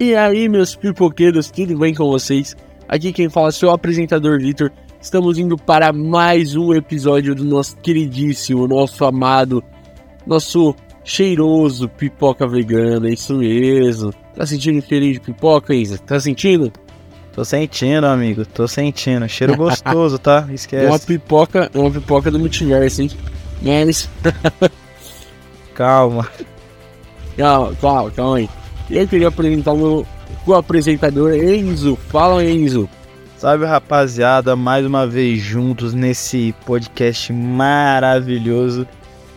E aí, meus pipoqueiros, tudo bem com vocês? Aqui quem fala é seu apresentador Vitor. Estamos indo para mais um episódio do nosso queridíssimo, nosso amado, nosso cheiroso pipoca vegana, é isso mesmo. Tá sentindo o cheirinho de pipoca, Isa? Tá sentindo? Tô sentindo, amigo, tô sentindo. Cheiro gostoso, tá? Esquece. Uma pipoca, uma pipoca do multiverso, hein? Menes. calma. Calma, calma, calma aí. Eu queria apresentar o meu co-apresentador Enzo. Fala, Enzo. Salve, rapaziada, mais uma vez juntos nesse podcast maravilhoso.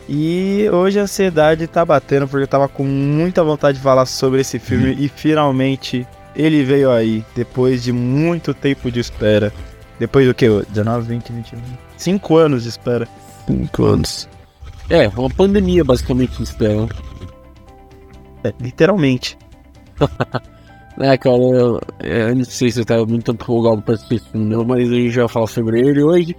E hoje a ansiedade tá batendo porque eu tava com muita vontade de falar sobre esse filme e finalmente ele veio aí, depois de muito tempo de espera. Depois do que? 19, 20, 21? 5 anos de espera. 5 anos. É, uma pandemia basicamente de espera. É, literalmente. é, cara, eu, eu, não sei se eu tava muito empolgado pra esse filme, mas a gente vai falar sobre ele hoje.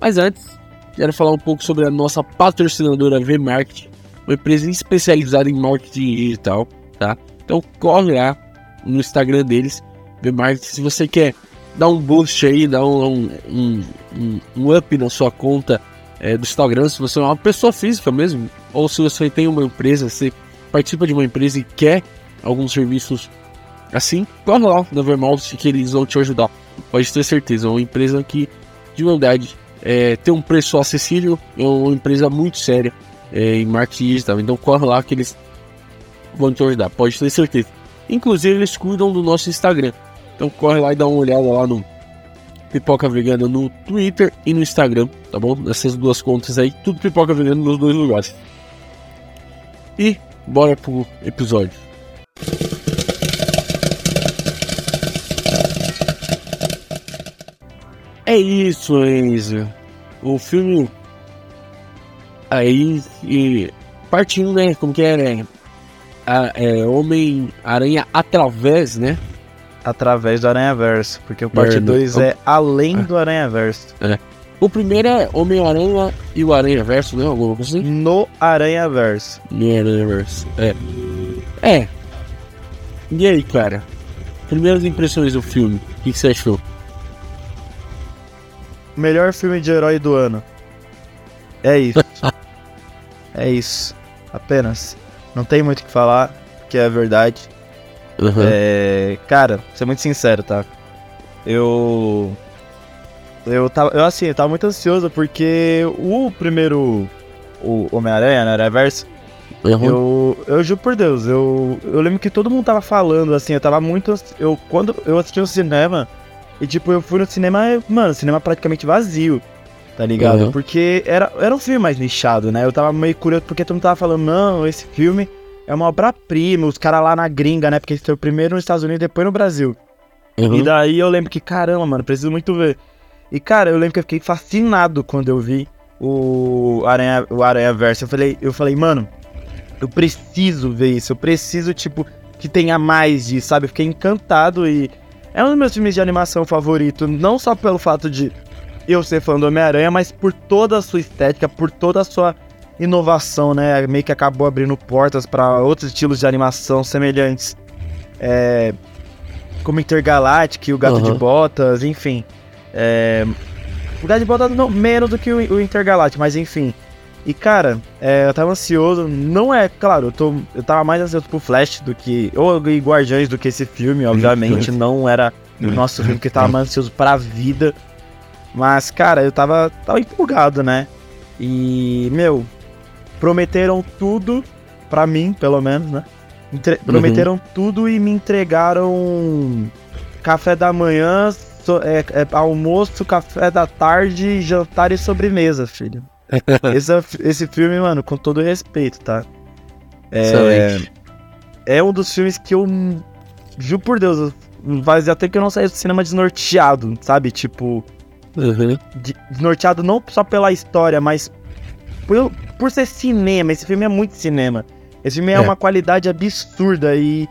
Mas antes, quero falar um pouco sobre a nossa patrocinadora V-Market, uma empresa especializada em marketing digital, tá? Então corre lá no Instagram deles, V-Market, se você quer dar um boost aí, dar um, um, um, um up na sua conta é, do Instagram, se você é uma pessoa física mesmo, ou se você tem uma empresa, você participa de uma empresa e quer alguns serviços assim, corre lá na Vermont que eles vão te ajudar. Pode ter certeza, é uma empresa que de verdade é, tem um preço acessível, é uma empresa muito séria é, em marketing digital. Então corre lá que eles vão te ajudar, pode ter certeza. Inclusive eles cuidam do nosso Instagram. Então corre lá e dá uma olhada lá no Pipoca Vegana no Twitter e no Instagram, tá bom? Nessas duas contas aí, tudo Pipoca Vegana nos dois lugares. E bora pro episódio. É isso, Enzo. O filme. Aí. E, partindo, né? Como que é, né? É Homem-Aranha através, né? Através do Aranha Verso. Porque o parte 2 é, além do Aranha Verso. É. O primeiro é Homem-Aranha e o Aranha Verso, né? Alguma coisa assim? No Aranha Verso. No Aranha Verso. É. É. E aí, cara? Primeiras impressões do filme. O que, que você achou? Melhor filme de herói do ano. É isso. é isso. Apenas. Não tem muito o que falar, que é verdade. Uhum. É, cara, vou ser muito sincero, tá? Eu. Eu tava. Eu assim, eu tava muito ansioso porque o primeiro. O Homem-Aranha, né? Reverso. Uhum. Eu, eu juro por Deus, eu, eu lembro que todo mundo tava falando, assim, eu tava muito. Eu, quando eu assisti no cinema, e tipo, eu fui no cinema, mano, cinema praticamente vazio, tá ligado? Uhum. Porque era, era um filme mais nichado, né? Eu tava meio curioso porque todo mundo tava falando, não, esse filme é uma obra-prima, os caras lá na gringa, né? Porque esse foi o primeiro nos Estados Unidos e depois no Brasil. Uhum. E daí eu lembro que, caramba, mano, preciso muito ver. E cara, eu lembro que eu fiquei fascinado quando eu vi o Aranha, o Aranha Verso. Eu falei, eu falei, mano, eu preciso ver isso, eu preciso, tipo, que tenha mais disso, sabe? Eu fiquei encantado e é um dos meus filmes de animação favorito, não só pelo fato de eu ser fã do Homem-Aranha, mas por toda a sua estética, por toda a sua inovação, né? Meio que acabou abrindo portas para outros estilos de animação semelhantes. É, como Intergalactic, o Gato uhum. de Botas, enfim. É, o Gato de Botas não, menos do que o, o Intergalactic, mas enfim. E cara, é, eu tava ansioso, não é, claro, eu, tô, eu tava mais ansioso pro Flash do que. Ou Guardiões do que esse filme, obviamente. não era o nosso filme que tava mais ansioso pra vida. Mas, cara, eu tava, tava empolgado, né? E, meu, prometeram tudo, pra mim, pelo menos, né? Entre uhum. prometeram tudo e me entregaram café da manhã, so, é, é, almoço, café da tarde, jantar e sobremesa, filho. esse, esse filme, mano, com todo respeito, tá? É, é um dos filmes que eu. Juro por Deus, faz até que eu não saí do cinema desnorteado, sabe? Tipo. Uhum. Desnorteado não só pela história, mas por, por ser cinema. Esse filme é muito cinema. Esse filme é, é uma qualidade absurda e.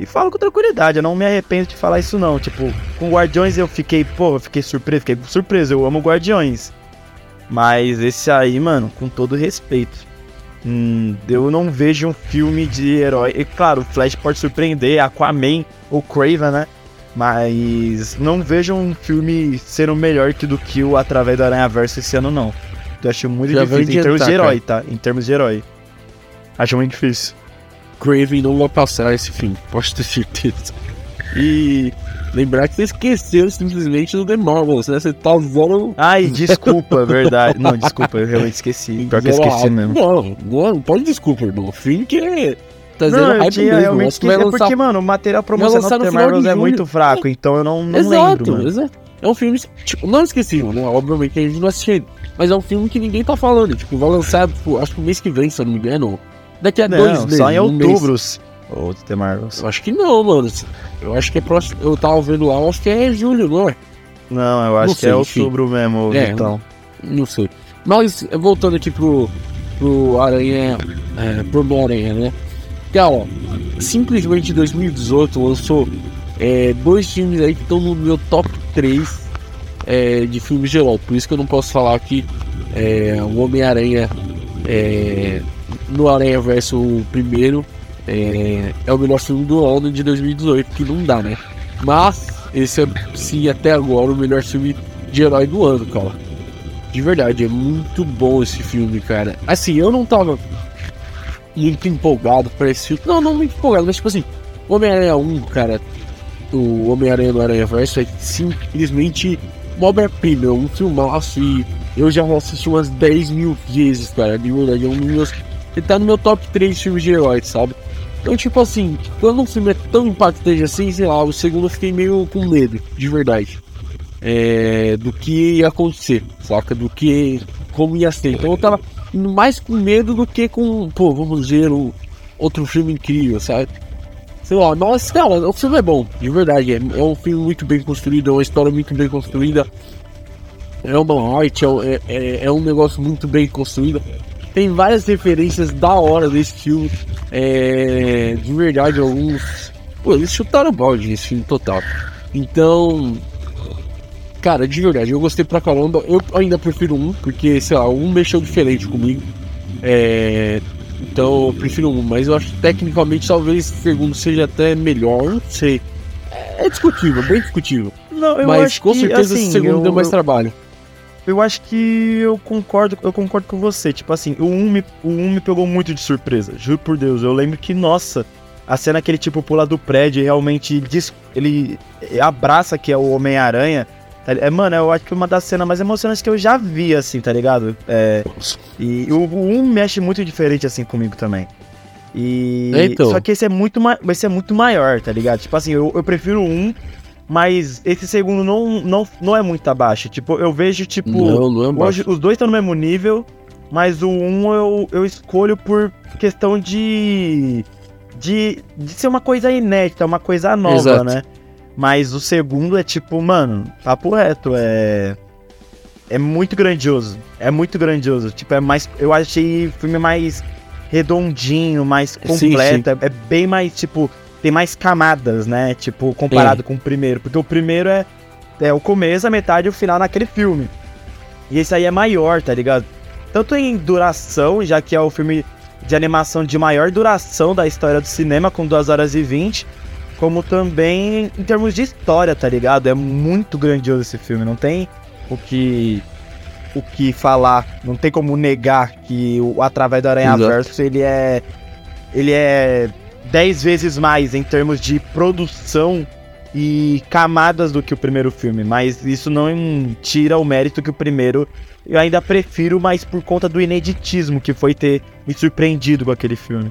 E falo com tranquilidade, eu não me arrependo de falar isso não. Tipo, com Guardiões eu fiquei, pô, eu fiquei surpreso, fiquei surpreso, eu amo Guardiões. Mas esse aí, mano, com todo respeito. Hum, eu não vejo um filme de herói. E claro, o Flash pode surpreender, Aquaman ou Craven, né? Mas não vejo um filme sendo melhor que do que o Através do Aranha Verso esse ano, não. Eu acho muito Já difícil em termos de herói, tá? Em termos de herói. Acho muito difícil. Craven não vai passar esse filme, posso ter certeza. E lembrar que você esqueceu simplesmente do The Marvels, né? Você tá usando. Ai, desculpa, é verdade. Não, desculpa, eu realmente esqueci. Pior que eu esqueci mesmo. Não, não, pode desculpa, irmão. O filme que é. Tá não, eu tinha. Eu esqueci, é lançar... porque, mano, o material promocional do The Marvels é muito fraco, então eu não, não exato, lembro. Mano. Exato. É um filme, tipo, não esqueci, né? Obviamente a gente não assistiu Mas é um filme que ninguém tá falando. Tipo, vai lançar, tipo, acho que o mês que vem, se eu não me engano. Daqui a não, dois meses. Só em outubro. Um ou The Marvels? Eu acho que não, mano. Eu acho que é próximo. Eu tava vendo lá, acho que é julho, não é? Não, eu acho não que sei, é outubro enfim. mesmo, é, então. Não sei. Mas voltando aqui pro, pro Aranha. É, pro Homem-Aranha, né? Ó, simplesmente em 2018 lançou é, dois filmes aí que estão no meu top 3 é, de filmes geral. Por isso que eu não posso falar que é, o Homem-Aranha é, no Aranha Verso primeiro é, é o melhor filme do ano de 2018, que não dá, né? Mas esse é sim até agora o melhor filme de herói do ano, cara. De verdade, é muito bom esse filme, cara. Assim, eu não tava muito empolgado pra esse filme. Não, não muito empolgado, mas tipo assim, Homem-Aranha 1, cara, o Homem-Aranha no Aranha Verso é simplesmente uma obra-prima, é um filmaço e eu já assisti umas 10 mil vezes, cara. De verdade, é um dos meus. Ele tá no meu top 3 filmes de heróis, sabe? Então, tipo assim, quando um filme é tão impactante assim, sei lá, o segundo eu fiquei meio com medo, de verdade. É, do que ia acontecer, saca? Do que. como ia ser. Então eu tava mais com medo do que com, pô, vamos ver um outro filme incrível, sabe? Sei lá, mas, cara, o filme é bom, de verdade. É, é um filme muito bem construído, é uma história muito bem construída. É uma arte, é, é, é um negócio muito bem construído. Tem várias referências da hora desse filme. É, de verdade, alguns. Pô, eles chutaram o balde nesse filme total. Então. Cara, de verdade, eu gostei pra caramba. Eu ainda prefiro um, porque, sei lá, um mexeu diferente comigo. É, então eu prefiro um, mas eu acho que tecnicamente talvez o segundo seja até melhor, não sei. É discutível, bem discutível. Não, mas com certeza assim, esse segundo eu, deu mais trabalho. Eu acho que eu concordo, eu concordo com você. Tipo assim, o 1 me, o 1 me pegou muito de surpresa. Juro por Deus. Eu lembro que, nossa, a cena que ele, tipo, pula do prédio e realmente ele abraça que é o Homem-Aranha. Tá é, mano, eu acho que é uma das cenas mais emocionantes que eu já vi, assim, tá ligado? É, e o, o 1 mexe muito diferente, assim, comigo também. E. Então. Só que esse é muito, esse é muito maior, tá ligado? Tipo assim, eu, eu prefiro 1 mas esse segundo não, não, não é muito abaixo. Tipo, eu vejo, tipo. Não, não é hoje, os dois estão no mesmo nível, mas o um eu, eu escolho por questão de, de. de ser uma coisa inédita, uma coisa nova, Exato. né? Mas o segundo é tipo, mano, papo reto, é. É muito grandioso. É muito grandioso. Tipo, é mais. Eu achei filme mais redondinho, mais completo. Sim, sim. É, é bem mais, tipo tem mais camadas, né? Tipo, comparado Sim. com o primeiro. Porque o primeiro é, é o começo, a metade e o final naquele filme. E esse aí é maior, tá ligado? Tanto em duração, já que é o filme de animação de maior duração da história do cinema, com 2 horas e 20, como também em termos de história, tá ligado? É muito grandioso esse filme, não tem o que o que falar, não tem como negar que o através do Aranha Verso ele é ele é 10 vezes mais em termos de produção e camadas do que o primeiro filme, mas isso não tira o mérito que o primeiro eu ainda prefiro, mas por conta do ineditismo que foi ter me surpreendido com aquele filme.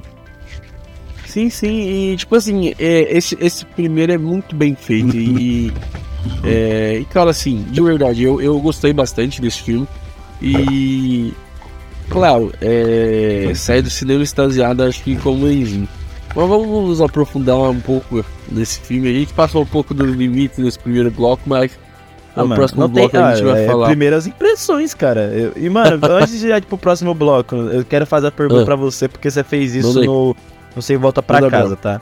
Sim, sim, e tipo assim, é, esse, esse primeiro é muito bem feito e, é, e cara, assim, de verdade, eu, eu gostei bastante desse filme e, claro, é, sair do cinema extasiado acho que como Enzinho. Mas vamos aprofundar um pouco nesse filme. A gente passou um pouco do limite nesse primeiro bloco, mas ah, no mano, próximo bloco tem... a gente ah, vai é falar. Primeiras impressões, cara. Eu... E, mano, antes de ir pro próximo bloco, eu quero fazer a pergunta ah. pra você, porque você fez isso no. Não sei, volta pra casa, tá?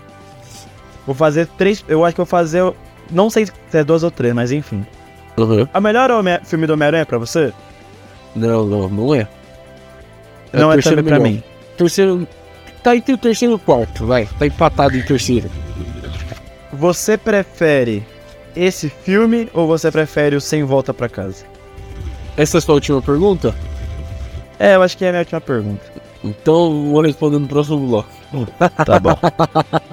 Vou fazer três. Eu acho que vou fazer. Não sei se é duas ou três, mas enfim. Uhum. A melhor filme do Homem-Aranha é pra você? Não, não, não é. é não é também pra mim. terceiro. Tá entre o terceiro e o quarto, vai. Tá empatado em terceiro. Você prefere esse filme ou você prefere o Sem Volta para Casa? Essa é a sua última pergunta? É, eu acho que é a minha última pergunta. Então vou responder no próximo bloco. Tá bom.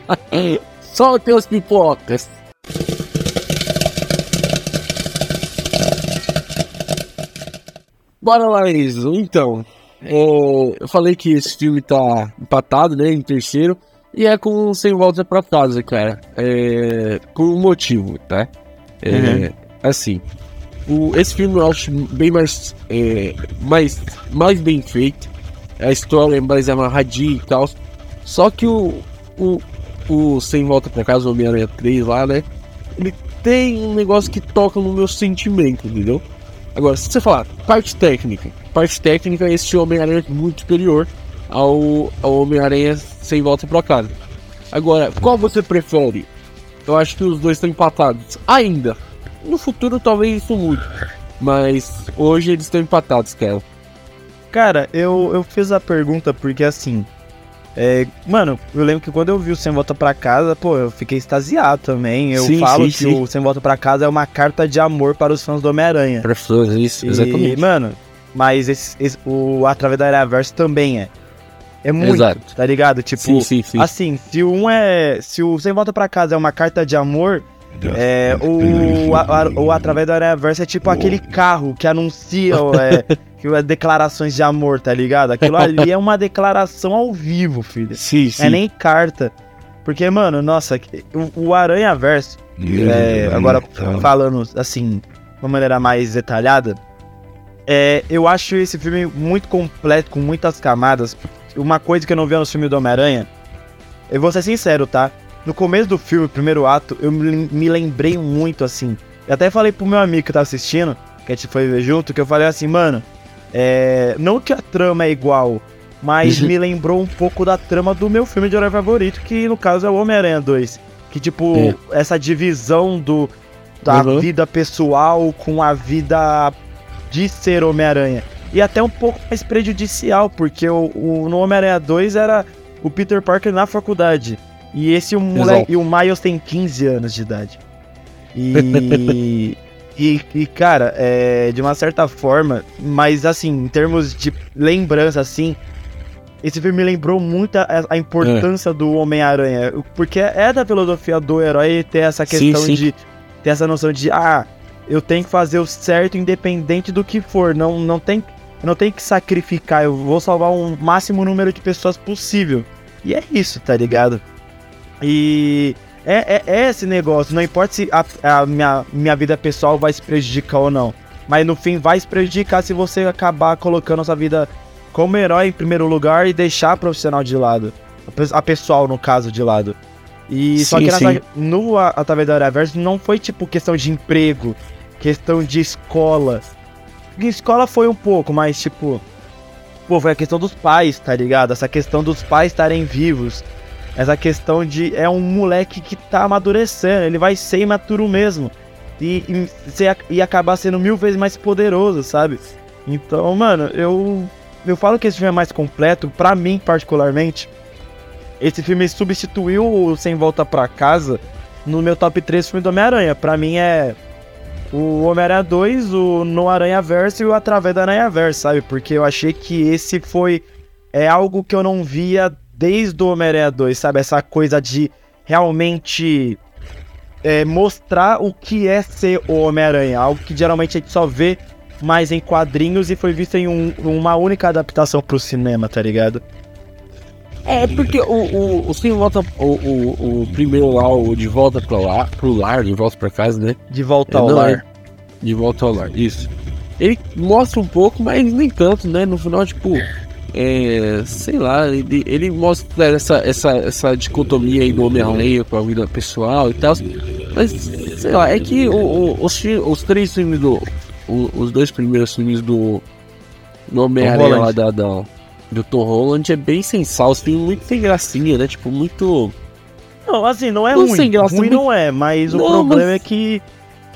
Solte os pipocas. Bora lá, Enzo. Então, é, eu falei que esse filme tá empatado, né, em terceiro. E é com Sem Volta pra Casa, cara. É, com um motivo, tá? É, uhum. Assim, o, esse filme eu acho bem mais, é, mais, mais bem feito. A história é mais amarradinha e tal. Só que o, o, o Sem Volta pra Casa, o Homem-Aranha 3 lá, né? Ele tem um negócio que toca no meu sentimento, entendeu? Agora, se você falar parte técnica, parte técnica, esse Homem-Aranha é muito superior ao, ao Homem-Aranha sem volta pra casa. Agora, qual você prefere? Eu acho que os dois estão empatados. Ainda. No futuro talvez isso mude. Mas hoje eles estão empatados, cara. Cara, eu, eu fiz a pergunta porque assim. É, mano, eu lembro que quando eu vi o Sem Volta para Casa, pô, eu fiquei extasiado também. Eu sim, falo sim, que sim. o Sem Volta para Casa é uma carta de amor para os fãs do Homem-Aranha. Pessoas, isso, exatamente. E, mano, mas esse, esse, o Através da Verso também é. É muito, Exato. tá ligado? Tipo, sim, sim, sim. assim, se um é. Se o Sem Volta para Casa é uma carta de amor, é, o, a, o Através da Aranha Verso é tipo aquele carro que anuncia é, que é declarações de amor, tá ligado? Aquilo ali é uma declaração ao vivo, filho. Sim, sim. É nem carta. Porque, mano, nossa, o, o Aranha Verso, é, agora falando assim, de uma maneira mais detalhada, é, eu acho esse filme muito completo, com muitas camadas. Uma coisa que eu não vi no filme do Homem-Aranha, eu vou ser sincero, tá? No começo do filme, primeiro ato, eu me lembrei muito assim. Eu até falei pro meu amigo que tava assistindo, que a gente foi ver junto, que eu falei assim, mano, é, não que a trama é igual, mas uhum. me lembrou um pouco da trama do meu filme de herói favorito, que no caso é o Homem-Aranha 2. Que, tipo, é. essa divisão do da uhum. vida pessoal com a vida de ser Homem-Aranha. E até um pouco mais prejudicial, porque o, o no Homem-Aranha 2 era o Peter Parker na faculdade. E esse o moleque, e o Miles tem 15 anos de idade. E E, e, cara, é, de uma certa forma, mas assim, em termos de lembrança, assim, esse filme me lembrou muito a, a importância é. do Homem-Aranha. Porque é da filosofia do herói ter essa questão sim, sim. de. ter essa noção de, ah, eu tenho que fazer o certo independente do que for. Não, não tem. Eu não tenho que sacrificar, eu vou salvar o máximo número de pessoas possível. E é isso, tá ligado? E é, é, é, esse negócio. Não importa se a, a, minha, minha vida pessoal vai se prejudicar ou não. Mas no fim vai se prejudicar se você acabar colocando a sua vida como herói em primeiro lugar e deixar a profissional de lado. A pessoal, no caso, de lado. E sim, só que nessa, no Através da Araverse não foi tipo questão de emprego, questão de escola. Em escola foi um pouco, mas tipo. Pô, foi a questão dos pais, tá ligado? Essa questão dos pais estarem vivos essa questão de é um moleque que tá amadurecendo, ele vai ser imaturo mesmo. E, e, e acabar sendo mil vezes mais poderoso, sabe? Então, mano, eu. Eu falo que esse filme é mais completo, para mim particularmente. Esse filme substituiu o Sem Volta para Casa no meu top 3 filme do Homem-Aranha. Pra mim é o Homem-Aranha 2, o No Aranha Verso e o Através da Aranha Verso, sabe? Porque eu achei que esse foi. É algo que eu não via desde o Homem-Aranha 2, sabe? Essa coisa de realmente é, mostrar o que é ser o Homem-Aranha. Algo que geralmente a gente só vê mais em quadrinhos e foi visto em um, uma única adaptação pro cinema, tá ligado? É, porque o, o, o Sem Volta, o, o, o, primeiro lá, o De Volta pro lar, pro lar, De Volta pra Casa, né? De Volta ao é, Lar. É, de Volta ao Lar, isso. Ele mostra um pouco, mas nem tanto, né? No final, tipo, é, sei lá, ele, ele mostra essa, essa, essa dicotomia aí do Homem-Aranha com a vida pessoal e tal. Mas, sei lá, é que o, o, os, os três filmes do. O, os dois primeiros filmes do. Do Homem-Aranha lá da, da, do Tom Holland é bem sensal, tem muito sem gracinha, né? Tipo, muito. Não, assim, não é não ruim. Graça, ruim muito... não é, mas não, o problema mas... é que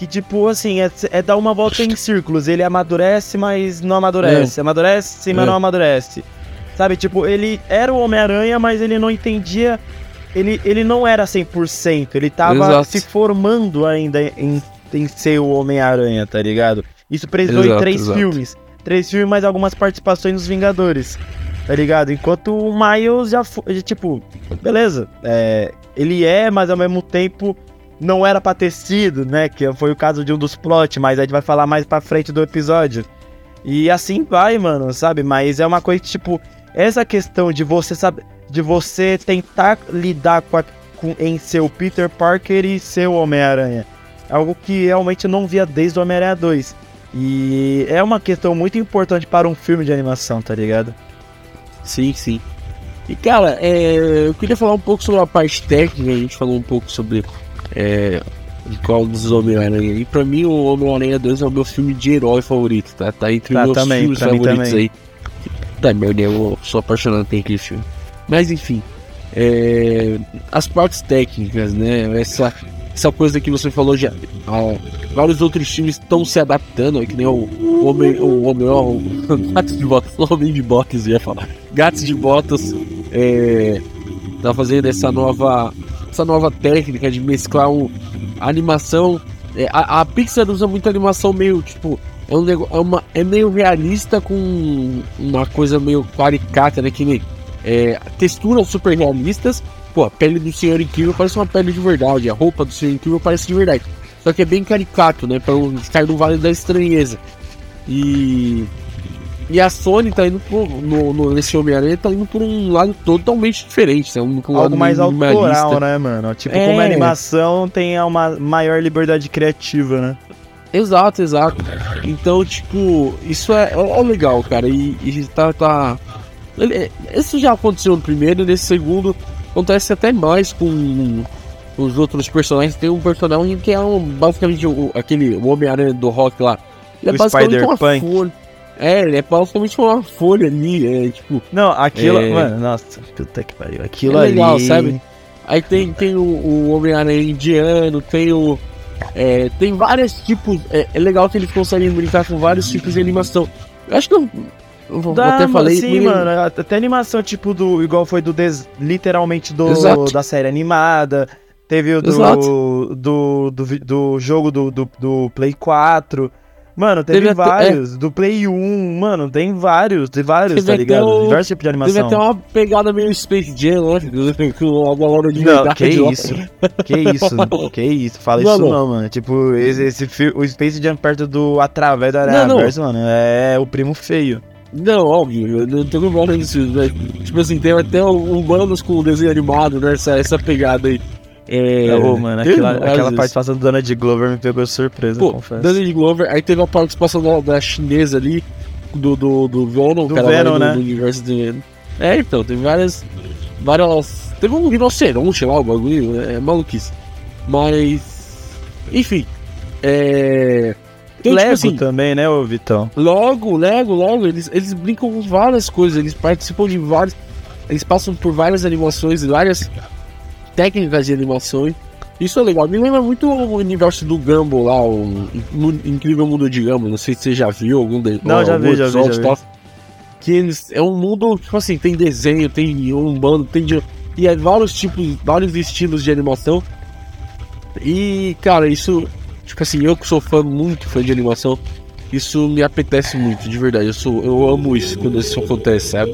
que tipo assim, é, é, dar uma volta em círculos. Ele amadurece, mas não amadurece. É. Amadurece, mas é. não amadurece. Sabe, tipo, ele era o Homem-Aranha, mas ele não entendia. Ele, ele não era 100%, ele tava Exato. se formando ainda em, em ser o Homem-Aranha, tá ligado? Isso precisou em três exato. filmes. Três filmes, mais algumas participações nos Vingadores, tá ligado? Enquanto o Miles já foi, tipo, beleza, é, ele é, mas ao mesmo tempo não era pra ter sido, né? Que foi o caso de um dos plot, mas a gente vai falar mais pra frente do episódio. E assim vai, mano, sabe? Mas é uma coisa que, tipo, essa questão de você saber, de você tentar lidar com, a, com em ser o Peter Parker e ser o Homem-Aranha. É algo que realmente eu não via desde o Homem-Aranha 2. E é uma questão muito importante para um filme de animação, tá ligado? Sim, sim. E cara, é, eu queria falar um pouco sobre a parte técnica, a gente falou um pouco sobre é, de qual dos Homem-Aranha. E pra mim o Homem-Aranha 2 é o meu filme de herói favorito, tá? Tá entre Tá, os meus também, filmes favoritos aí. Tá, merda, eu sou apaixonado por aquele filme. Mas enfim, é, as partes técnicas, né? Essa, essa coisa que você falou já. ó, vários outros filmes estão se adaptando, que nem o o Homem. O Homem. ó, O Gatos de Botas, o Homem de Botas, ia falar. Gatos de Botas é, tá fazendo essa nova. Essa nova técnica de mesclar um, a animação. é, a, a Pixar usa muito animação meio tipo. É, um é, uma, é meio realista com uma coisa meio caricata, né? Que nem é, texturas super realistas. Pô, a pele do Senhor Incrível parece uma pele de verdade. A roupa do Senhor Incrível parece de verdade. Só que é bem caricato, né? Pra não ficar no vale da estranheza. E. E a Sony tá indo no, no, nesse Homem-Aranha tá indo por um lado totalmente diferente, indo por um Algo lado mais autoral, né, mano? Tipo, É. como a animação tem uma maior liberdade criativa, né? Exato, exato. Então, tipo, isso é, é- é legal, cara. E, e tá. tá... ele- Esse já aconteceu no primeiro, nesse segundo acontece até mais com os outros personagens. Tem um personagem que é um, basicamente o, aquele Homem-Aranha do Rock lá. Ele é O basicamente uma folha. É, ele é basicamente uma folha ali. É, tipo, Não, aquilo. É. Mano, nossa, puta que pariu. Aquilo É legal, ali. sabe? Aí tem, tem o, o Homem-Aranha indiano, tem o. é, tem vários tipos. É, é legal que eles conseguem brincar com vários tipos de animação. Eu acho que eu. eu Dá, até falei. sim, me mano. Até animação, tipo, do. Igual foi do. Des, literalmente do. Exato. Da série animada. Teve o do. Do, do, do jogo do, do, do Play 4. Mano, teve, Teve até- vários. Do Play 1. Mano, tem vários. Tem vários, Teve tá ligado? o- Diversos tipos de Teve animação. até uma pegada meio Space Jam, né? Com uma bola de Não, que isso. Que isso, que isso. Fala Não, isso não. mano. Tipo, esse, esse o Space Jam perto do Através do Não, Aranha mano, é o primo feio. Não, óbvio, eu não tenho problema nisso, né? Tipo assim, tem até humanos com desenho animado, né? Essa, essa pegada aí. É, mano, aquela, várias aquela participação do Donald Glover me pegou de surpresa, Pô, confesso. Danny Glover, aí teve a participação da, da chinesa ali, do, do, do Venom, Do cara Venom, do, né? do universo Venom. É, então, teve várias. Várias. Teve um rinoceronte lá, o bagulho, é, maluquice. Mas. Enfim. É. Então, Lego tipo assim, também, né, ô Vitão? Logo, Lego, logo, eles, eles brincam com várias coisas, eles participam de vários. Eles passam por várias animações, várias técnicas de animações. Isso é legal. Me lembra muito o universo do Gumball lá, o Incrível Mundo de Gumball. Não sei se você já viu algum deles. Não, já vi, já vi, já vi. Que eles. É um mundo, tipo assim, tem desenho, tem um bando, tem. E é vários tipos, vários estilos de animação. E, cara, isso. Tipo assim, eu que sou fã, muito fã de animação, isso me apetece muito, de verdade. Eu, sou, eu amo isso quando isso acontece, sabe?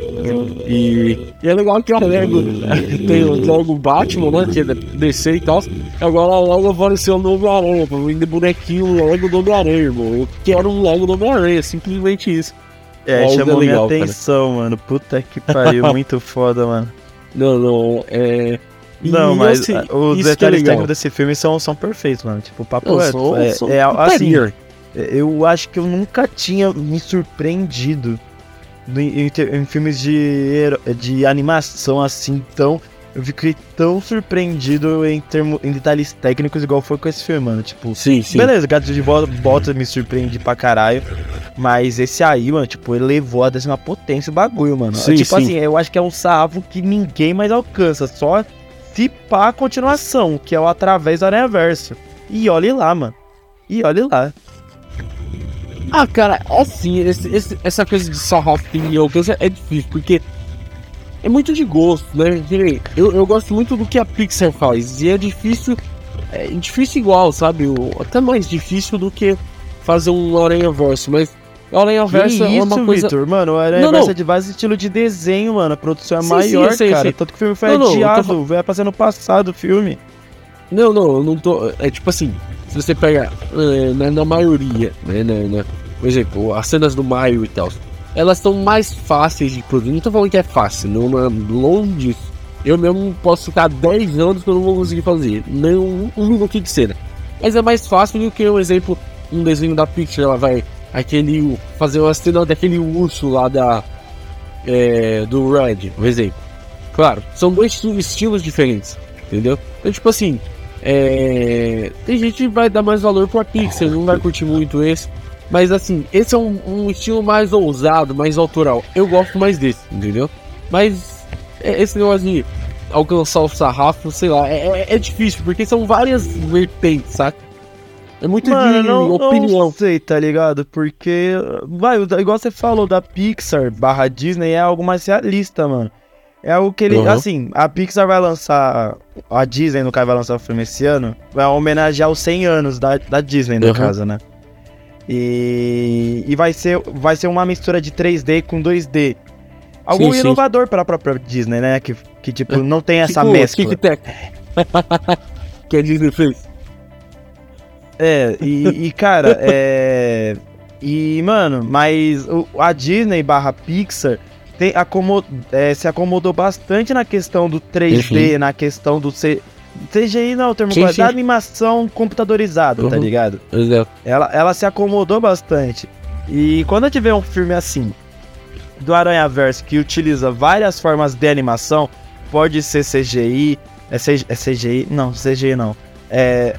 E, e é legal que a Lego tem logo o Batman, né? Que é DC e tal. E agora logo apareceu o novo Aranha, pra vender bonequinho logo do Homem-Aranha, irmão. Eu quero um logo do Homem-Aranha, simplesmente isso. É, Algo chamou legal, minha cara. atenção, mano. Puta que pariu, muito foda, mano. Não, não, é. e Não, mas assim, os é detalhes legal. técnicos desse filme são, são perfeitos, mano. Tipo, o papo Não, é, são- é, são é assim, putaria. Eu acho que eu nunca tinha me surpreendido em, em filmes de, de animação assim, tão. Eu fiquei tão surpreendido em, termo, em detalhes técnicos igual foi com esse filme, mano. Tipo, Sim, sim. beleza, Gato de Bo- Botas me surpreende pra caralho. Mas esse aí, mano, tipo, ele levou a décima potência o bagulho, mano. Sim, tipo sim. assim, eu acho que é um sarrafo que ninguém mais alcança. Só se pá a continuação, que é o Através do Aranha Verso. E olhe lá, mano. E olhe lá. Ah, cara, assim, esse- esse- essa coisa de sarrafo que me alcança é difícil, porque é muito de gosto, né? Eu, eu gosto muito do que a Pixar faz. E é difícil. É difícil igual, sabe? Até mais difícil do que fazer um Aranha Verso, mas o Aranha Verso é uma coisa. Victor? Mano, o Aranha Verso é de base estilo de desenho, mano. A produção é sim, maior, sim, sei, cara. Tanto que o filme foi não, adiado, não, tô... vai passar no passado o filme. Não, não, eu não tô. É tipo assim, se você pega é, na, na, maioria, né, na, por exemplo, as cenas do Mario e tal, elas são mais fáceis de produzir. Não tô falando que é fácil, não, não longe disso. Eu mesmo posso ficar 10 anos que eu não vou conseguir fazer, nem um, um de cena. Mas é mais fácil do que, um exemplo, um desenho da Pixar, ela vai aquele fazer uma cena daquele urso lá da é, do Red, por exemplo. Claro, são dois estilos diferentes, entendeu? Então tipo assim, é, tem gente que vai dar mais valor pro Pixar, não vai curtir muito esse. Mas assim, esse é um, um, estilo mais ousado, mais autoral. Eu gosto mais desse, entendeu? Mas é, esse negócio de alcançar o sarrafo, sei lá, é, é, é difícil, porque são várias vertentes, saca? É muito Mano, de não, opinião. Não sei, tá ligado? Porque, vai, igual você falou da Pixar barra Disney, é algo mais realista, mano. É o que ele. Uhum. Assim, a Pixar vai lançar. A Disney, no caso, vai lançar o filme esse ano. Vai homenagear os 100 anos da, da Disney, no uhum. caso, né? E, e vai, ser, vai ser uma mistura de 3D com 2D. Algo sim, inovador sim. para a própria Disney, né? Que, que tipo, não tem essa tipo, mescla. Que, que a Disney fez. É, e, e cara, é. E, mano, mas a Disney barra Pixar tem, acomod, é, se acomodou bastante na questão do 3D, uhum. na questão do C, CGI não, o termo sim, sim. da animação computadorizada, tá uhum. tá ligado? Exato. Ela, ela se acomodou bastante. E quando a gente vê um filme assim, do Aranha Verso, que utiliza várias formas de animação, pode ser CGI, é, CGI, é CGI? Não, CGI não. É,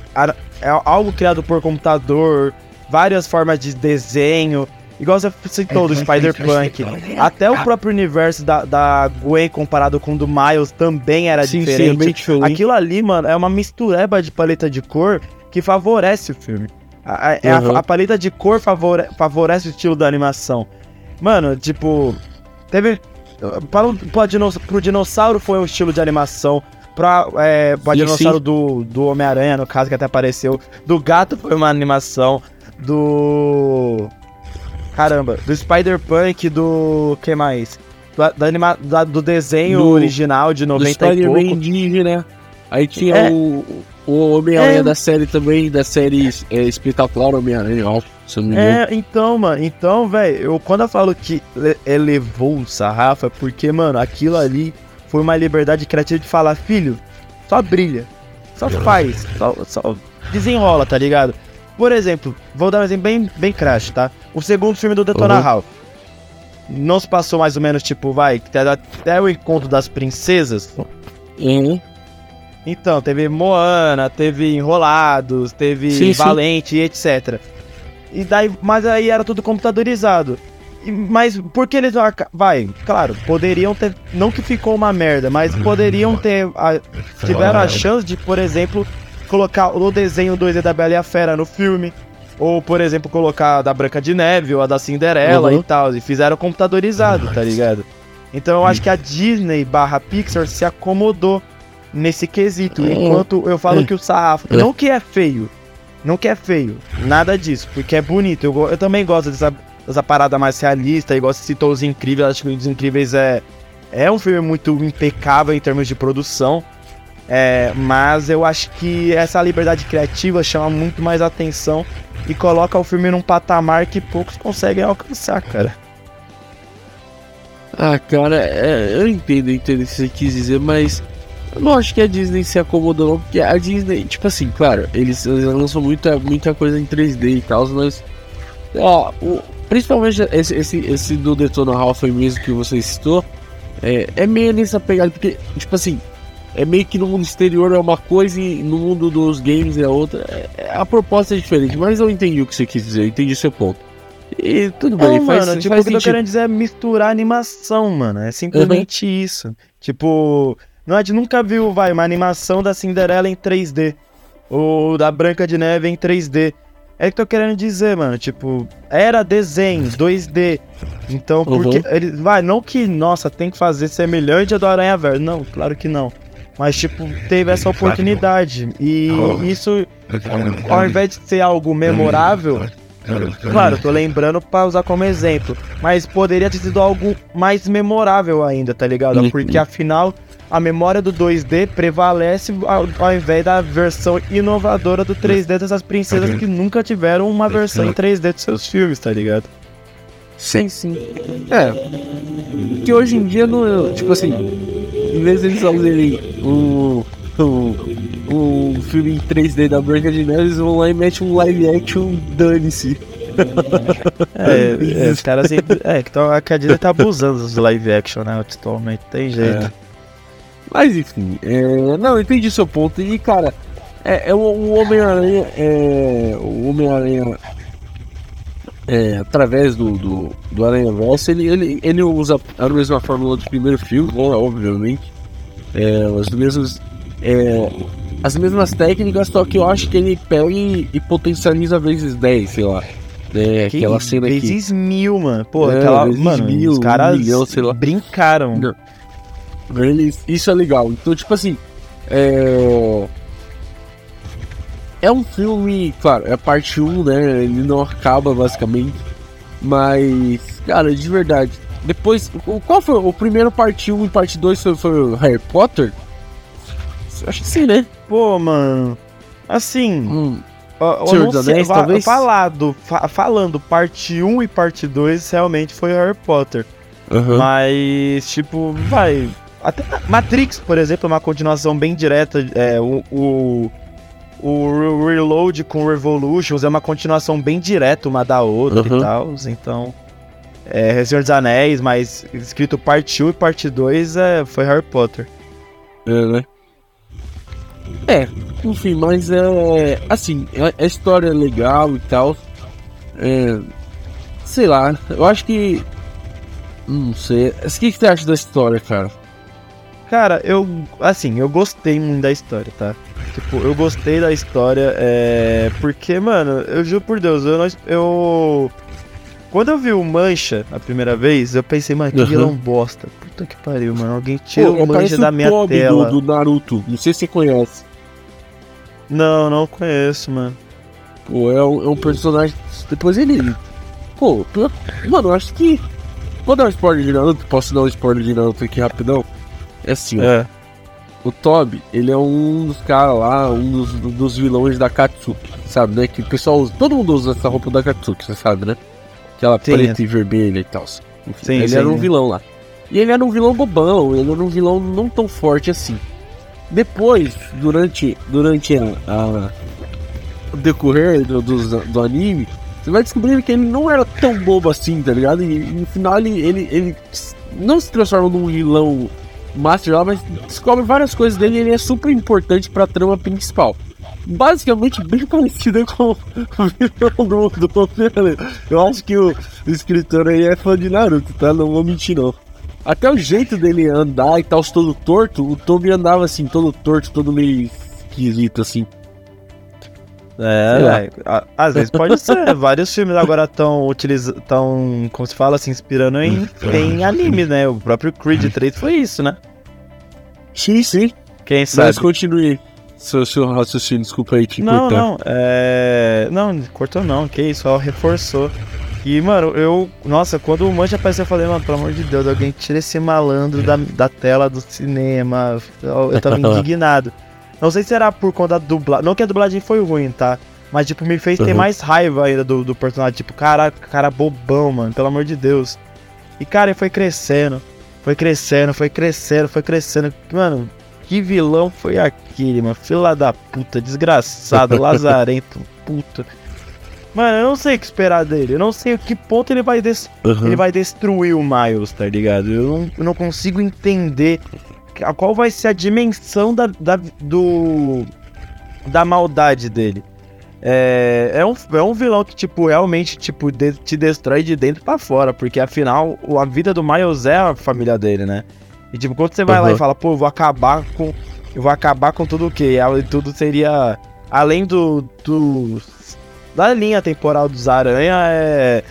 é algo criado por computador, várias formas de desenho. Igual você citou do Spider-Punk. Até o próprio universo da, da Gwen comparado com o do Miles também era sim, diferente. Sim, Aquilo ali, mano, é uma mistureba de paleta de cor que favorece o filme. A, a, uhum. a, a paleta de cor favore, favorece o estilo da animação. Mano, tipo. Teve. Para, para, pro dinossauro foi um estilo de animação pra, é, pra dinossauro do, do Homem-Aranha, no caso, que até apareceu. Do gato foi uma animação. Do. Caramba, do Spider-Punk, do. que mais? Do, do, anima, do, do desenho do, original de 90 do e pouco. indígena. Aí tinha é. o, o Homem-Aranha é. da série também, da série é, espetacular Homem-Aranha, se não me engano. É, então, mano, então, velho, eu quando eu falo que elevou o sarrafo é porque, mano, aquilo ali foi uma liberdade criativa de falar, filho, só brilha, só faz, só, só desenrola, tá ligado? Por exemplo, vou dar um exemplo bem, bem crash, tá? O segundo filme do Detona uhum. Ralph. Não se passou mais ou menos, tipo, vai, até o encontro das princesas. Uhum. Então, teve Moana, teve Enrolados, teve sim, Valente, sim. etc. E daí, mas aí era tudo computadorizado. Mas por que eles vai, claro, poderiam ter, não que ficou uma merda, mas poderiam ter a, tiveram a chance de, por exemplo, colocar o desenho 2D da Bela e a Fera no filme, ou por exemplo, colocar a da Branca de Neve ou a da Cinderela uhum. e tal, e fizeram computadorizado, tá ligado? Então eu acho que a Disney barra Pixar se acomodou nesse quesito, enquanto eu falo que o sarrafo, não que é feio, não que é feio, nada disso, porque é bonito, eu, eu também gosto dessa essa parada mais realista, igual você citou Os Incríveis, acho que Os Incríveis é, é um filme muito impecável em termos de produção, é, mas eu acho que essa liberdade criativa chama muito mais atenção e coloca o filme num patamar que poucos conseguem alcançar, cara. Ah, cara, é, eu entendo, entendo o que você quis dizer, mas eu não acho que a Disney se acomodou, não, porque a Disney, tipo assim, claro, eles, eles lançam muita, muita coisa em 3D e tal, mas. Ó, o, Principalmente esse, esse, esse do Detona Ralph mesmo que você citou. É, é meio nessa pegada, porque, tipo assim, é meio que no mundo exterior é uma coisa e no mundo dos games é outra. É, a proposta é diferente, mas eu entendi o que você quis dizer, eu entendi seu ponto. E tudo bem, é, faz, mano, tipo, faz o que eu tô querendo dizer é misturar animação, mano. É simplesmente uhum. isso. Tipo, não é de nunca viu, vai, uma animação da Cinderela em 3D. Ou da Branca de Neve em 3D. É que tô querendo dizer, mano, tipo, era desenho, 2D. Então, porque. Uhum. Ele, vai, não que, nossa, tem que fazer semelhante ao do Aranha Verde. Não, claro que não. Mas, tipo, teve essa oportunidade. E isso, ao invés de ser algo memorável, claro, tô lembrando pra usar como exemplo. Mas poderia ter sido algo mais memorável ainda, tá ligado? Uhum. Porque afinal a memória do 2D prevalece ao, ao, invés da versão inovadora do 3D dessas princesas que nunca tiveram uma versão em 3D dos seus filmes, tá ligado? Sim, sim. É. Que hoje em dia não. Tipo assim, em vez de eles fazerem um, um, um filme em 3D da Branca de Neve, eles vão lá e metem um live action, dane-se. É, é, os caras. É, que, que a Disney tá abusando dos live action, né? Atualmente, tem jeito. É. Mas enfim, é... não, entendi seu ponto. E cara, é, é o, Homem-Aranha. É, o Homem-Aranha. É, através do, do, do Aranha Verso, ele, ele, ele usa a mesma fórmula do primeiro filme, bom, obviamente. É, as mesmas. É, as mesmas técnicas, só que eu acho que ele pega e, e potencializa vezes 10, sei lá. É, que aquela cena vezes aqui. Vezes mil, mano. Pô, é, aquela. Mano, mil, os caras um milhão, brincaram. Não. Eles, isso é legal. Então, tipo assim, é... é um filme, claro, é parte 1, né? Ele não acaba basicamente. Mas, cara, de verdade. Depois, qual foi o primeiro parte 1 e parte 2 foi, foi Harry Potter? Acho que sim, né? Pô, mano. Assim. Hum. Senhor dos Anéis, talvez? Falado, fa falando parte 1 e parte 2, realmente foi Harry Potter. Uhum. Mas, tipo, vai. Até Matrix, por exemplo, é uma continuação bem direta. É, o, o, o Reload com Revolutions é uma continuação bem direta uma da outra uhum. e tal. Então. É Senhor dos Anéis, mas escrito parte 1 e parte 2 é, foi Harry Potter. É, né? É, enfim, mas é. Assim, a, história é legal e tal. É, sei lá, eu acho que. Não sei. O que, que você acha da história, cara? Cara, eu. Assim, eu gostei muito da história, tá? Tipo, eu gostei da história, é. Porque, mano, eu juro por Deus, eu. eu quando eu vi o Mancha a primeira vez, eu pensei, mano, que uhum. vilão bosta. Puta que pariu, mano. Alguém tira Pô, o Mancha da minha o tela. Do, do Naruto, não sei se você conhece. Não, não conheço, mano. Pô, é um, é um personagem. Depois ele. Pô, mano, eu acho que. Vou dar um spoiler de Naruto? Posso dar um spoiler de Naruto aqui rapidão? É assim, é. O Toby, ele é um dos caras lá, um dos, dos, vilões da Katsuki, sabe, né? Que o pessoal usa, todo mundo usa essa roupa da Katsuki, você sabe, né? Aquela sim, preta é. e vermelha e tal. Enfim, sim, ele sim, era um vilão lá. E ele era um vilão bobão, ele era um vilão não tão forte assim. Depois, durante, durante a, a o decorrer do, do, do, anime, você vai descobrir que ele não era tão bobo assim, tá ligado? E, e no final ele, ele, ele não se transforma num vilão Master lá, mas descobre várias coisas dele e ele é super importante pra trama principal. Basicamente bem parecida com o vilão do, do Eu acho que o, o escritor aí é fã de Naruto, tá? Não vou mentir não. Até o jeito dele andar e tal, todo torto, o Toby andava assim, todo torto, todo meio esquisito assim. É, é, às vezes pode ser. Vários filmes agora estão utilizando, tão, como se fala, se inspirando em, em anime, né? O próprio Creed 3 foi isso, né? Sim, sim. Quem sabe? Mas continue seu, seu raciocínio, desculpa aí te Não, cortar. não, é... Não, cortou não, que isso, só reforçou. E, mano, eu. Nossa, quando o Mancha apareceu, eu falei, mano, pelo amor de Deus, alguém tira esse malandro da, da tela do cinema. Eu, eu tava indignado. Não sei se era por conta da dublagem. Não que a dublagem foi ruim, tá? Mas, tipo, me fez uhum. ter mais raiva ainda do, do personagem. Tipo, cara, cara bobão, mano. Pelo amor de Deus. E, cara, foi crescendo. Foi crescendo, foi crescendo, foi crescendo. Mano, que vilão foi aquele, mano? Fila da puta, desgraçado, lazarento, puta. Mano, eu não sei o que esperar dele. Eu não sei a que ponto ele vai, des uhum. ele vai destruir o Miles, tá ligado? Eu não, eu não consigo entender a qual vai ser a dimensão da, da, do, da maldade dele. É, é, um, é um vilão que, tipo, realmente, tipo, de, te destrói de dentro para fora, porque afinal, a vida do Miles é a família dele, né? E, tipo, quando você vai uhum. lá e fala, pô, eu vou acabar com. Eu vou acabar com tudo o quê? E tudo seria. Além do, do da linha temporal dos Aranha é,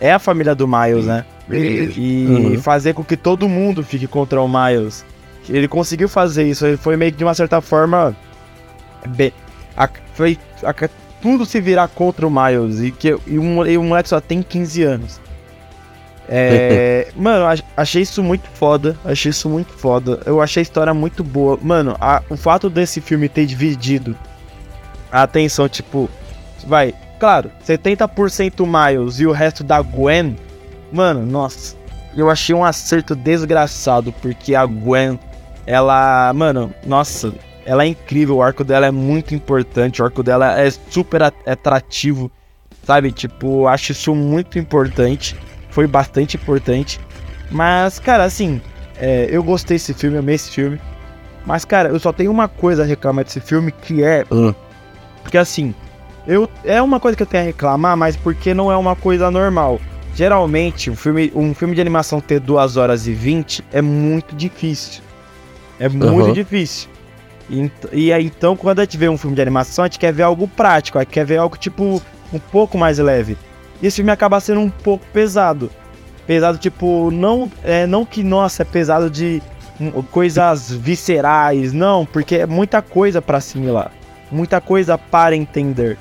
é a família do Miles, né? E uhum. fazer com que todo mundo fique contra o Miles. Ele conseguiu fazer isso, ele foi meio que de uma certa forma. Bem, a, foi a, tudo se virar contra o Miles. E, que, e, um, e o moleque só tem 15 anos. É, mano, achei isso muito foda. Achei isso muito foda. Eu achei a história muito boa. Mano, a, o fato desse filme ter dividido a atenção, tipo, vai, claro, 70% Miles e o resto da Gwen. Mano, nossa, eu achei um acerto desgraçado, porque a Gwen, ela, mano, nossa, ela é incrível, o arco dela é muito importante, o arco dela é super atrativo, sabe? Tipo, acho isso muito importante foi bastante importante. Mas, cara, assim, é, eu gostei desse filme, amei esse filme. Mas, cara, eu só tenho uma coisa a reclamar desse filme, que é. Uh. Porque, assim, eu é uma coisa que eu tenho a reclamar, mas porque não é uma coisa normal. Geralmente, um filme, um filme de animação ter 2 horas e 20 é muito difícil. É muito uhum. difícil. E, e aí, então, quando a gente vê um filme de animação, a gente quer ver algo prático, a gente quer ver algo, tipo, um pouco mais leve. E esse filme acaba sendo um pouco pesado. Pesado, tipo, não, é, não que, nossa, é pesado de coisas viscerais, não, porque é muita coisa para assimilar. Muita coisa para entender.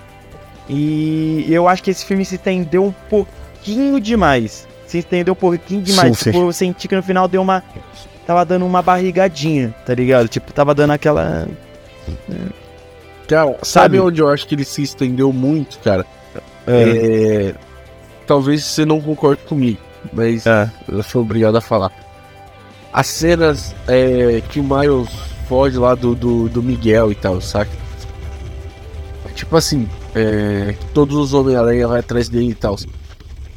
E eu acho que esse filme se estendeu um pouquinho demais. Se estendeu um pouquinho demais. Sim, tipo, eu senti que no final deu uma. Tava dando uma barrigadinha, tá ligado? Tipo, tava dando aquela. Cara, sabe, sabe onde eu acho que ele se estendeu muito, cara? É. é talvez você não concorde comigo, mas é. eu sou obrigado a falar. As cenas é, que o Miles foge lá do, do, do Miguel e tal, saca? Tipo assim, é, todos os Homem-Aranha vai atrás dele e tal.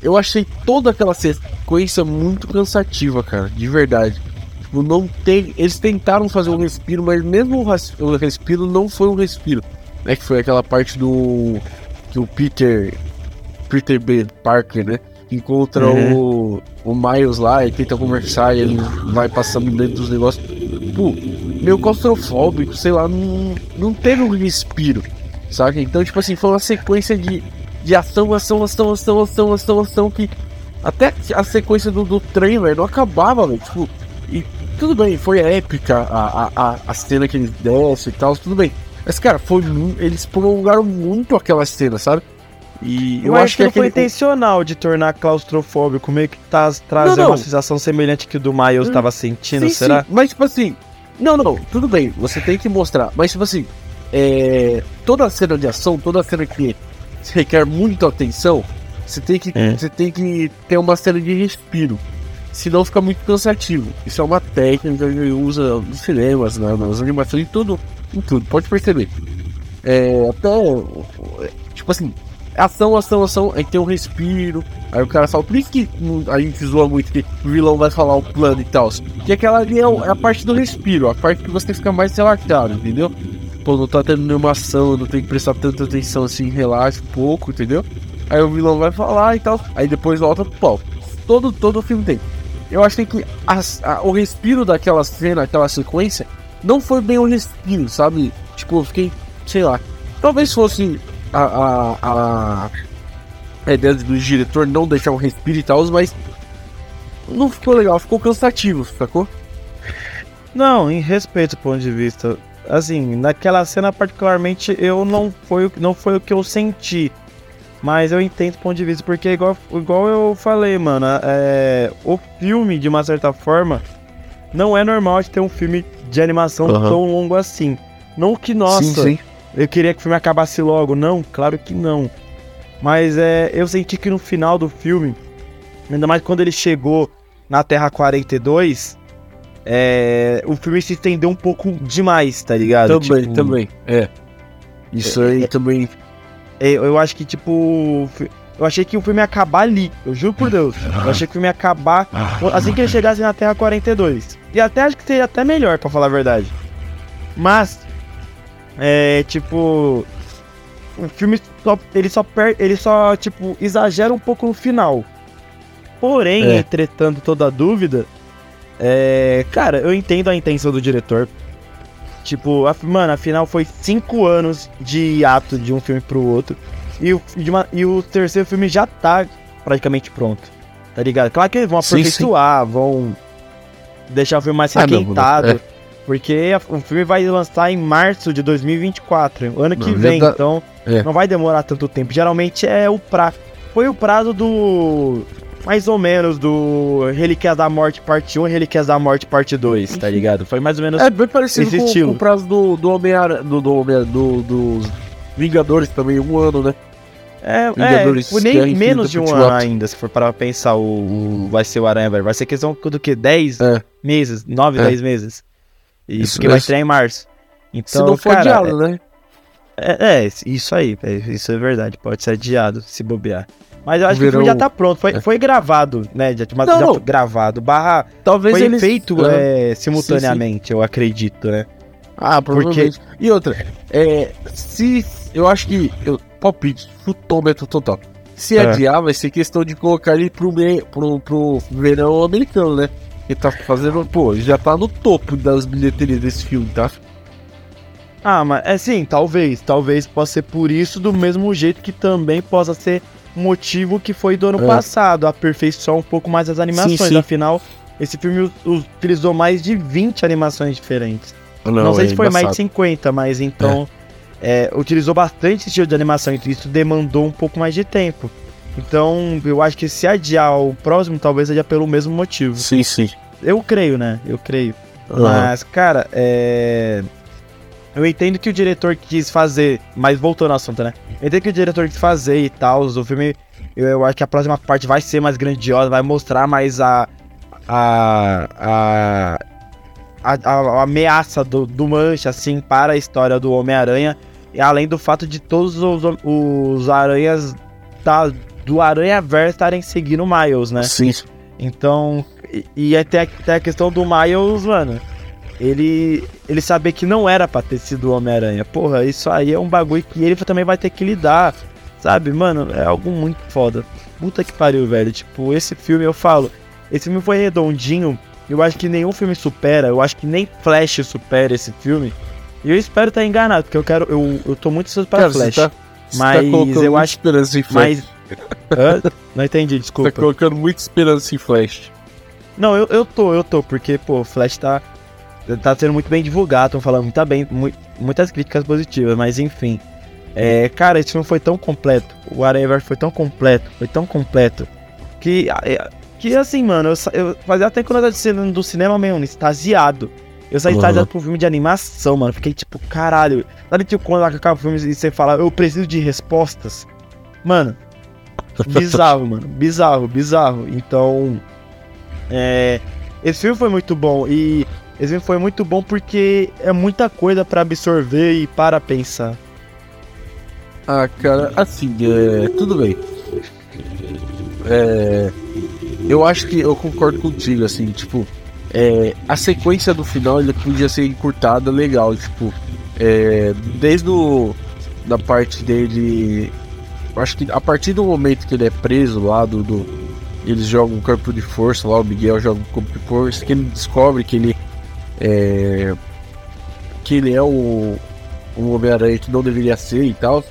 Eu achei toda aquela sequência muito cansativa, cara, de verdade. Tipo, não tem. Eles tentaram fazer um respiro, mas mesmo o respiro não foi um respiro. Né? Que foi aquela parte do. Que o Peter Peter B. Parker, né? Encontra uhum. o, o Miles lá e tenta conversar e ele vai passando dentro dos negócios. Pô, meio claustrofóbico, sei lá, não, não teve um respiro, sabe? Então, tipo assim, foi uma sequência de, de ação, ação, ação, ação, ação, ação, ação, que até a sequência do, do trailer não acabava, velho. Tipo, tudo bem, foi épica a, a, a cena que eles descem e tal, tudo bem. Mas, cara, foi, eles prolongaram muito aquela cena, sabe? E eu, eu acho que, não foi intencional de tornar claustrofóbico, meio que tá trazendo uma sensação semelhante que o do Miles estava hum, sentindo, sim, será? Sim. Mas tipo assim, não, não, tudo bem, você tem que mostrar, mas tipo assim, é, toda a cena de ação, toda a cena que requer muita atenção, você tem que, é. você tem que ter uma cena de respiro. Senão fica muito cansativo. Isso é uma técnica que usa nos cinemas, né, nas animações, em tudo, em tudo, pode perceber. É, até, tipo assim, ação, ação, ação, aí tem um respiro. Aí o cara fala, por isso que a gente zoa muito que o vilão vai falar o plano e tal. Que aquela ali é, é a parte do respiro, a parte que você fica mais relaxado, entendeu? Pô, não tá tendo nenhuma ação, não tem que prestar tanta atenção assim, relaxa um pouco, entendeu? Aí o vilão vai falar e tal, aí depois volta pro pau. Todo, todo o filme tem. Eu acho que a, a, o respiro daquela cena, aquela sequência, não foi bem o respiro, sabe? Tipo, eu fiquei, sei lá. Talvez fosse a, a, a, ideia do diretor não deixar um respiro e tal, mas não ficou legal, ficou cansativo, sacou? Não, em respeito ao ponto de vista. Assim, naquela cena particularmente eu não foi, não foi o que eu senti. Mas eu entendo o ponto de vista, porque igual, igual eu falei, mano, é, o filme, de uma certa forma, não é normal de ter um filme de animação uhum. tão longo assim. Não que, nossa, sim, sim. Eu queria que o filme acabasse logo. Não, claro que não. Mas é, eu senti que no final do filme, ainda mais quando ele chegou na Terra 42, é, o filme se estendeu um pouco demais, tá ligado? Também, tipo, também. É. Isso é, aí é, também. É, eu acho que, tipo. Eu achei que o filme ia acabar ali. Eu juro por Deus. Eu achei que o filme ia acabar assim que ele chegasse na Terra 42. E até acho que seria até melhor, para falar a verdade. Mas é tipo. O filme só, ele só per, ele só tipo exagera um pouco no final. Porém, é. entretanto, toda dúvida, é, cara, eu entendo a intenção do diretor. Tipo, a, mano, afinal foi cinco anos de ato de um filme pro outro. E o, e o terceiro filme já tá praticamente pronto. Tá ligado? Claro que eles vão aperfeiçoar, sim, sim. vão deixar o filme mais ah, requentado. É. Porque o filme vai lançar em março de 2024, ano que não, vem, tá... então é. não vai demorar tanto tempo. Geralmente é o prazo. Foi o prazo do. Mais ou menos do Relíquias da Morte parte 1 e Relíquias da Morte parte 2, tá ligado? Foi mais ou menos. É bem parecido com, estilo. com o prazo do, do Homem-Aranha. Do, do, do, dos Vingadores também, um ano, né? É, Vingadores é nem menos de um ano ainda, se for para pensar, o, o, vai ser o Aranha, Vai ser questão do que? 10 é. meses? 9, 10 é. meses. E isso, porque vai estrear em março. Então, se não for cara, adiado, é, né? É, é, isso aí, é, isso é verdade. Pode ser adiado se bobear. Mas eu acho Virou... que o filme já tá pronto. Foi, é. foi gravado, né? Já, mas não, já foi gravado. Barra. Talvez foi eles... feito é, simultaneamente, sim, sim. eu acredito, né? Ah, provavelmente. Porque... E outra, é, se. Eu acho que. Eu, palpite, chutômetro total. Se é. adiar, vai ser questão de colocar ele pro, meio, pro, pro verão americano, né? Ele tá fazendo. Pô, já tá no topo das bilheterias desse filme, tá? Ah, mas é sim, talvez. Talvez possa ser por isso, do mesmo jeito que também possa ser motivo que foi do ano é. passado, aperfeiçoar um pouco mais as animações. Sim, sim. Afinal, esse filme utilizou mais de 20 animações diferentes. Não, Não sei é se foi embaçado. mais de 50, mas então é. É, utilizou bastante estilo de animação, então isso demandou um pouco mais de tempo. Então, eu acho que se adiar o próximo, talvez seja pelo mesmo motivo. Sim, sim. Eu creio, né? Eu creio. Uhum. Mas, cara, é. Eu entendo que o diretor quis fazer, mas voltando ao assunto, né? Eu entendo que o diretor quis fazer e tal. O filme, eu, eu acho que a próxima parte vai ser mais grandiosa, vai mostrar mais a. a. a. a, a ameaça do, do Mancha, assim, para a história do Homem-Aranha. E além do fato de todos os, os aranhas tá, do Aranha Verso estarem seguindo o Miles, né? Sim. Então, e, e até, até a questão do Miles, mano, ele ele saber que não era pra ter sido o Homem-Aranha. Porra, isso aí é um bagulho que ele também vai ter que lidar, sabe? Mano, é algo muito foda. Puta que pariu, velho. Tipo, esse filme eu falo, esse filme foi redondinho. Eu acho que nenhum filme supera, eu acho que nem Flash supera esse filme. E eu espero estar enganado, porque eu quero. Eu, eu tô muito ansioso para Cara, Flash. Tá, mas tá eu acho. Esperança em Flash. Mas... Não entendi, desculpa. Tá colocando muita esperança em Flash. Não, eu, eu tô, eu tô, porque, pô, Flash tá tá sendo muito bem divulgado, estão falando muito bem, mu muitas críticas positivas, mas enfim. É, cara, esse filme foi tão completo, o Aranha foi tão completo, foi tão completo, que, é, que assim, mano, eu, eu fazia até quando eu tava do cinema mesmo, extasiado. Eu saí uhum. extasiado pro filme de animação, mano, fiquei tipo, caralho. Sabe tipo quando acaba o filme e você fala, eu preciso de respostas? Mano, bizarro, mano, bizarro, bizarro. Então, é, esse filme foi muito bom e esse foi muito bom porque é muita coisa para absorver e para pensar. Ah, cara, assim, é, tudo bem. É, eu acho que eu concordo contigo, assim, tipo, é, a sequência do final ele podia ser encurtada legal, tipo, é, desde o, da parte dele, acho que a partir do momento que ele é preso lá do, do eles jogam um campo de força lá, o Miguel joga um campo de força, que ele descobre que ele é, que ele é o, o Homem-Aranha que não deveria ser e tal.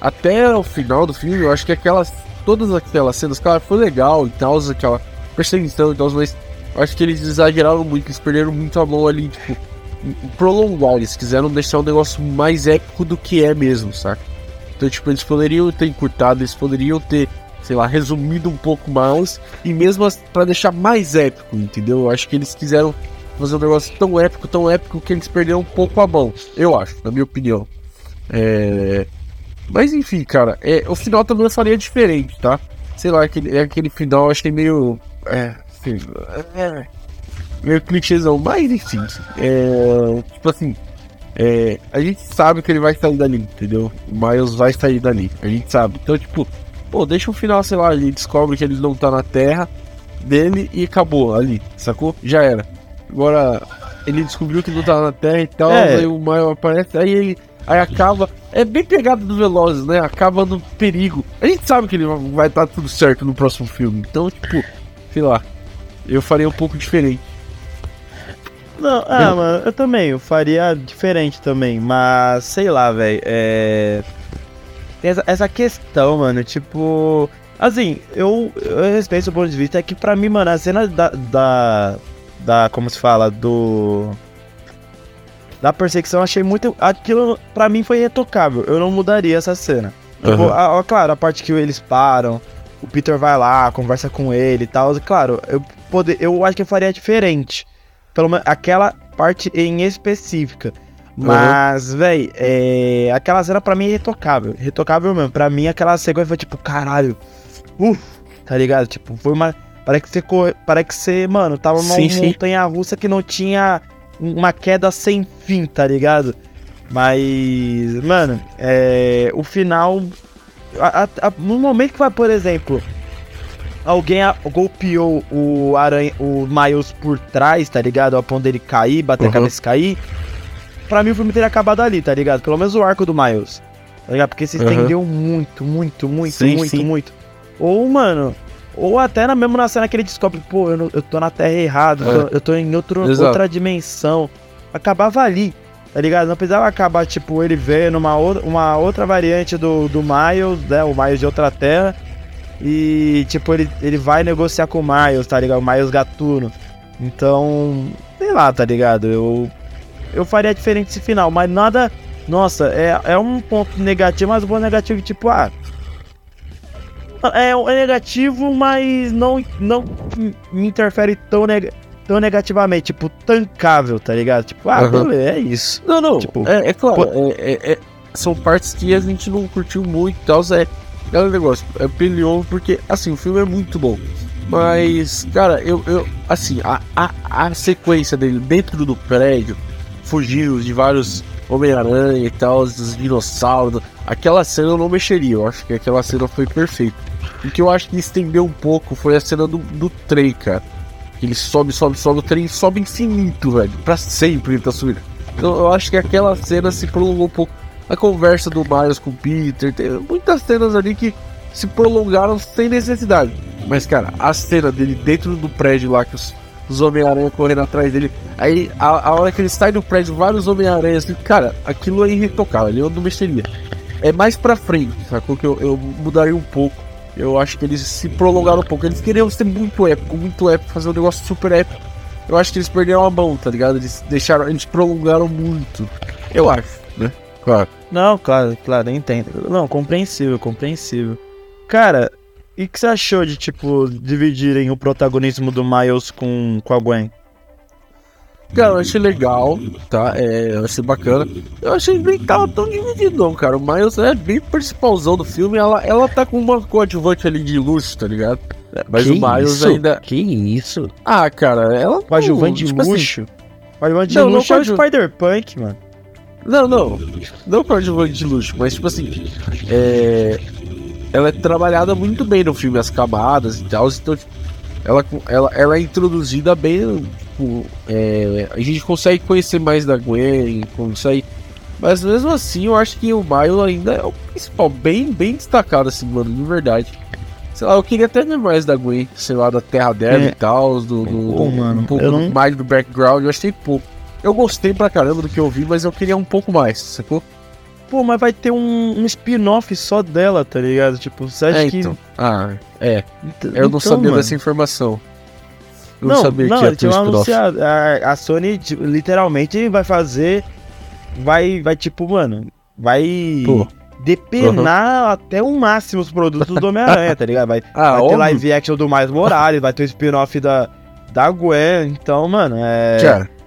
Até o final do filme, eu acho que aquelas. Todas aquelas cenas, cara, foi legal e tal, aquela perseguição e tal, mas acho que eles exageraram muito, eles perderam muito a mão ali, tipo, prolongar, eles quiseram deixar o negócio mais épico do que é mesmo, saca? Então, tipo, eles poderiam ter encurtado, eles poderiam ter, sei lá, resumido um pouco mais, e mesmo para deixar mais épico, entendeu? Eu acho que eles quiseram fazer um negócio tão épico, tão épico que eles perderam um pouco a mão. Eu acho, na minha opinião. É... Mas enfim, cara, é... o final também eu faria diferente, tá? Sei lá, aquele, é aquele final eu achei meio. É, assim, é, meio clichêzão, mas enfim. É, tipo assim, é, a gente sabe que ele vai sair dali, entendeu? O Miles vai sair dali, a gente sabe. Então, tipo, pô, deixa o final, sei lá, ele descobre que ele não tá na Terra dele e acabou ali, sacou? Já era. Agora, ele descobriu que não tava na Terra e tal, é. aí o Maio aparece, aí ele. Aí acaba. É bem pegado do Velozes, né? Acaba no perigo. A gente sabe que ele vai estar tudo certo no próximo filme. Então, tipo, sei lá. Eu faria um pouco diferente. Não, ah, mano, eu também, eu faria diferente também, mas sei lá, velho. É. tem essa, essa questão, mano, tipo. Assim, eu, eu respeito o ponto de vista, é que pra mim, mano, a cena da. da, da como se fala? Do. Da perseguição, achei muito. Aquilo pra mim foi retocável. Eu não mudaria essa cena. Uhum. Tipo, a, a, claro, a parte que eles param, o Peter vai lá, conversa com ele e tal. Claro, eu, poder, eu acho que eu faria diferente. Pelo menos aquela parte em específica. Mas, uhum. velho, é, aquela cena pra mim é retocável. Retocável mesmo. Pra mim, aquela sequência foi tipo, caralho. Uff, tá ligado? Tipo, foi uma. Parece que você. Parece que você, mano, tava numa sim, montanha sim. russa que não tinha uma queda sem fim, tá ligado? Mas, mano, é, o final. A, a, no momento que vai, por exemplo, alguém a, golpeou o aranha, o Miles por trás, tá ligado? A ponto dele cair, bater uhum. a cabeça e cair pra mim o filme teria acabado ali, tá ligado? Pelo menos o arco do Miles. Tá ligado? Porque se estendeu uhum. muito, muito, muito, sim, muito, sim. muito. Ou, mano, ou até na, mesmo na cena que ele descobre, pô, eu, eu tô na terra errada, é. eu tô em outro, outra dimensão. Acabava ali, tá ligado? Não precisava acabar, tipo, ele vendo uma, outra, uma outra variante do, do Miles, né? O Miles de outra terra. E, tipo, ele, ele vai negociar com o Miles, tá ligado? O Miles Gatuno. Então, sei lá, tá ligado? Eu eu faria diferente esse final, mas nada. Nossa, é, é um ponto negativo, mas um ponto negativo tipo, ah. É, é negativo, mas não, não me interfere tão, neg tão negativamente, tipo, tancável, tá ligado? Tipo, ah, uhum. beleza, é isso. Não, não, tipo, é, é claro, pô... é, é, é, são partes que a gente não curtiu muito e tal, é aquele negócio, é peleou porque, assim, o filme é muito bom. Mas, cara, eu, eu assim, a, a, a sequência dele dentro do prédio, fugiu de vários Homem-Aranha e tal, dos dinossauros. Aquela cena eu não mexeria, eu acho que aquela cena foi perfeita. O que eu acho que estendeu um pouco foi a cena do, do trem, cara. Ele sobe, sobe, sobe, o trem sobe infinito, velho. Pra sempre ele tá subindo. Então eu acho que aquela cena se prolongou um pouco. A conversa do Miles com o Peter, tem muitas cenas ali que se prolongaram sem necessidade. Mas, cara, a cena dele dentro do prédio lá, que os os Homem-Aranha correndo atrás dele. Aí, a, a hora que ele sai do prédio, vários Homem-Aranha, assim, cara, aquilo é irretocável, eu não mexeria. É mais pra frente, sacou? Que eu, eu mudaria um pouco. Eu acho que eles se prolongaram um pouco. Eles queriam ser muito épico, muito épico, fazer um negócio super épico. Eu acho que eles perderam a mão, tá ligado? Eles deixaram, eles prolongaram muito. Eu acho, né? Claro. Não, claro, claro, eu entendo. Não, compreensível, compreensível. Cara, e o que você achou de, tipo, dividirem o protagonismo do Miles com, com a Gwen? Cara, eu achei legal, tá? É, eu achei bacana. Eu achei bem que tava tão dividido, não, cara. O Miles é bem principalzão do filme. Ela, ela tá com uma coadjuvante ali de luxo, tá ligado? Mas que o Miles isso? ainda. Que isso? Ah, cara, ela. Coadjuvante de tipo assim, luxo? Assim... Coadjuvante de não, luxo não, é o Spider-Punk, mano. Não, não. Não coadjuvante de luxo, mas tipo assim. É ela é trabalhada muito bem no filme, as camadas e tal. Então, ela, ela, ela é introduzida bem. Tipo, é, a gente consegue conhecer mais da Gwen, consegue. Mas mesmo assim, eu acho que o Miles ainda é o principal, bem, bem destacado, assim, mano, de verdade. Sei lá, eu queria até ver mais da Gwen, sei lá, da Terra dela é. e tal, do, do, Pô, mano, um pouco não... mais do background, eu achei pouco. Eu gostei pra caramba do que eu vi, mas eu queria um pouco mais, sacou? Pô, mas vai ter um, um spin-off só dela, tá ligado? Tipo, você acha é, então. que. Ah, é. Então, eu não sabia mano. dessa informação. Eu não, não sabia não, que ia ter um anunciado. A, a Sony literalmente vai fazer. Vai, vai tipo, mano. Vai. Pô. Depenar uhum. até o máximo os produtos do Homem-Aranha, tá ligado? Vai, ah, vai ter live action do Mais Morales, vai ter o spin-off da, da Gwen. Então, mano, é. Cara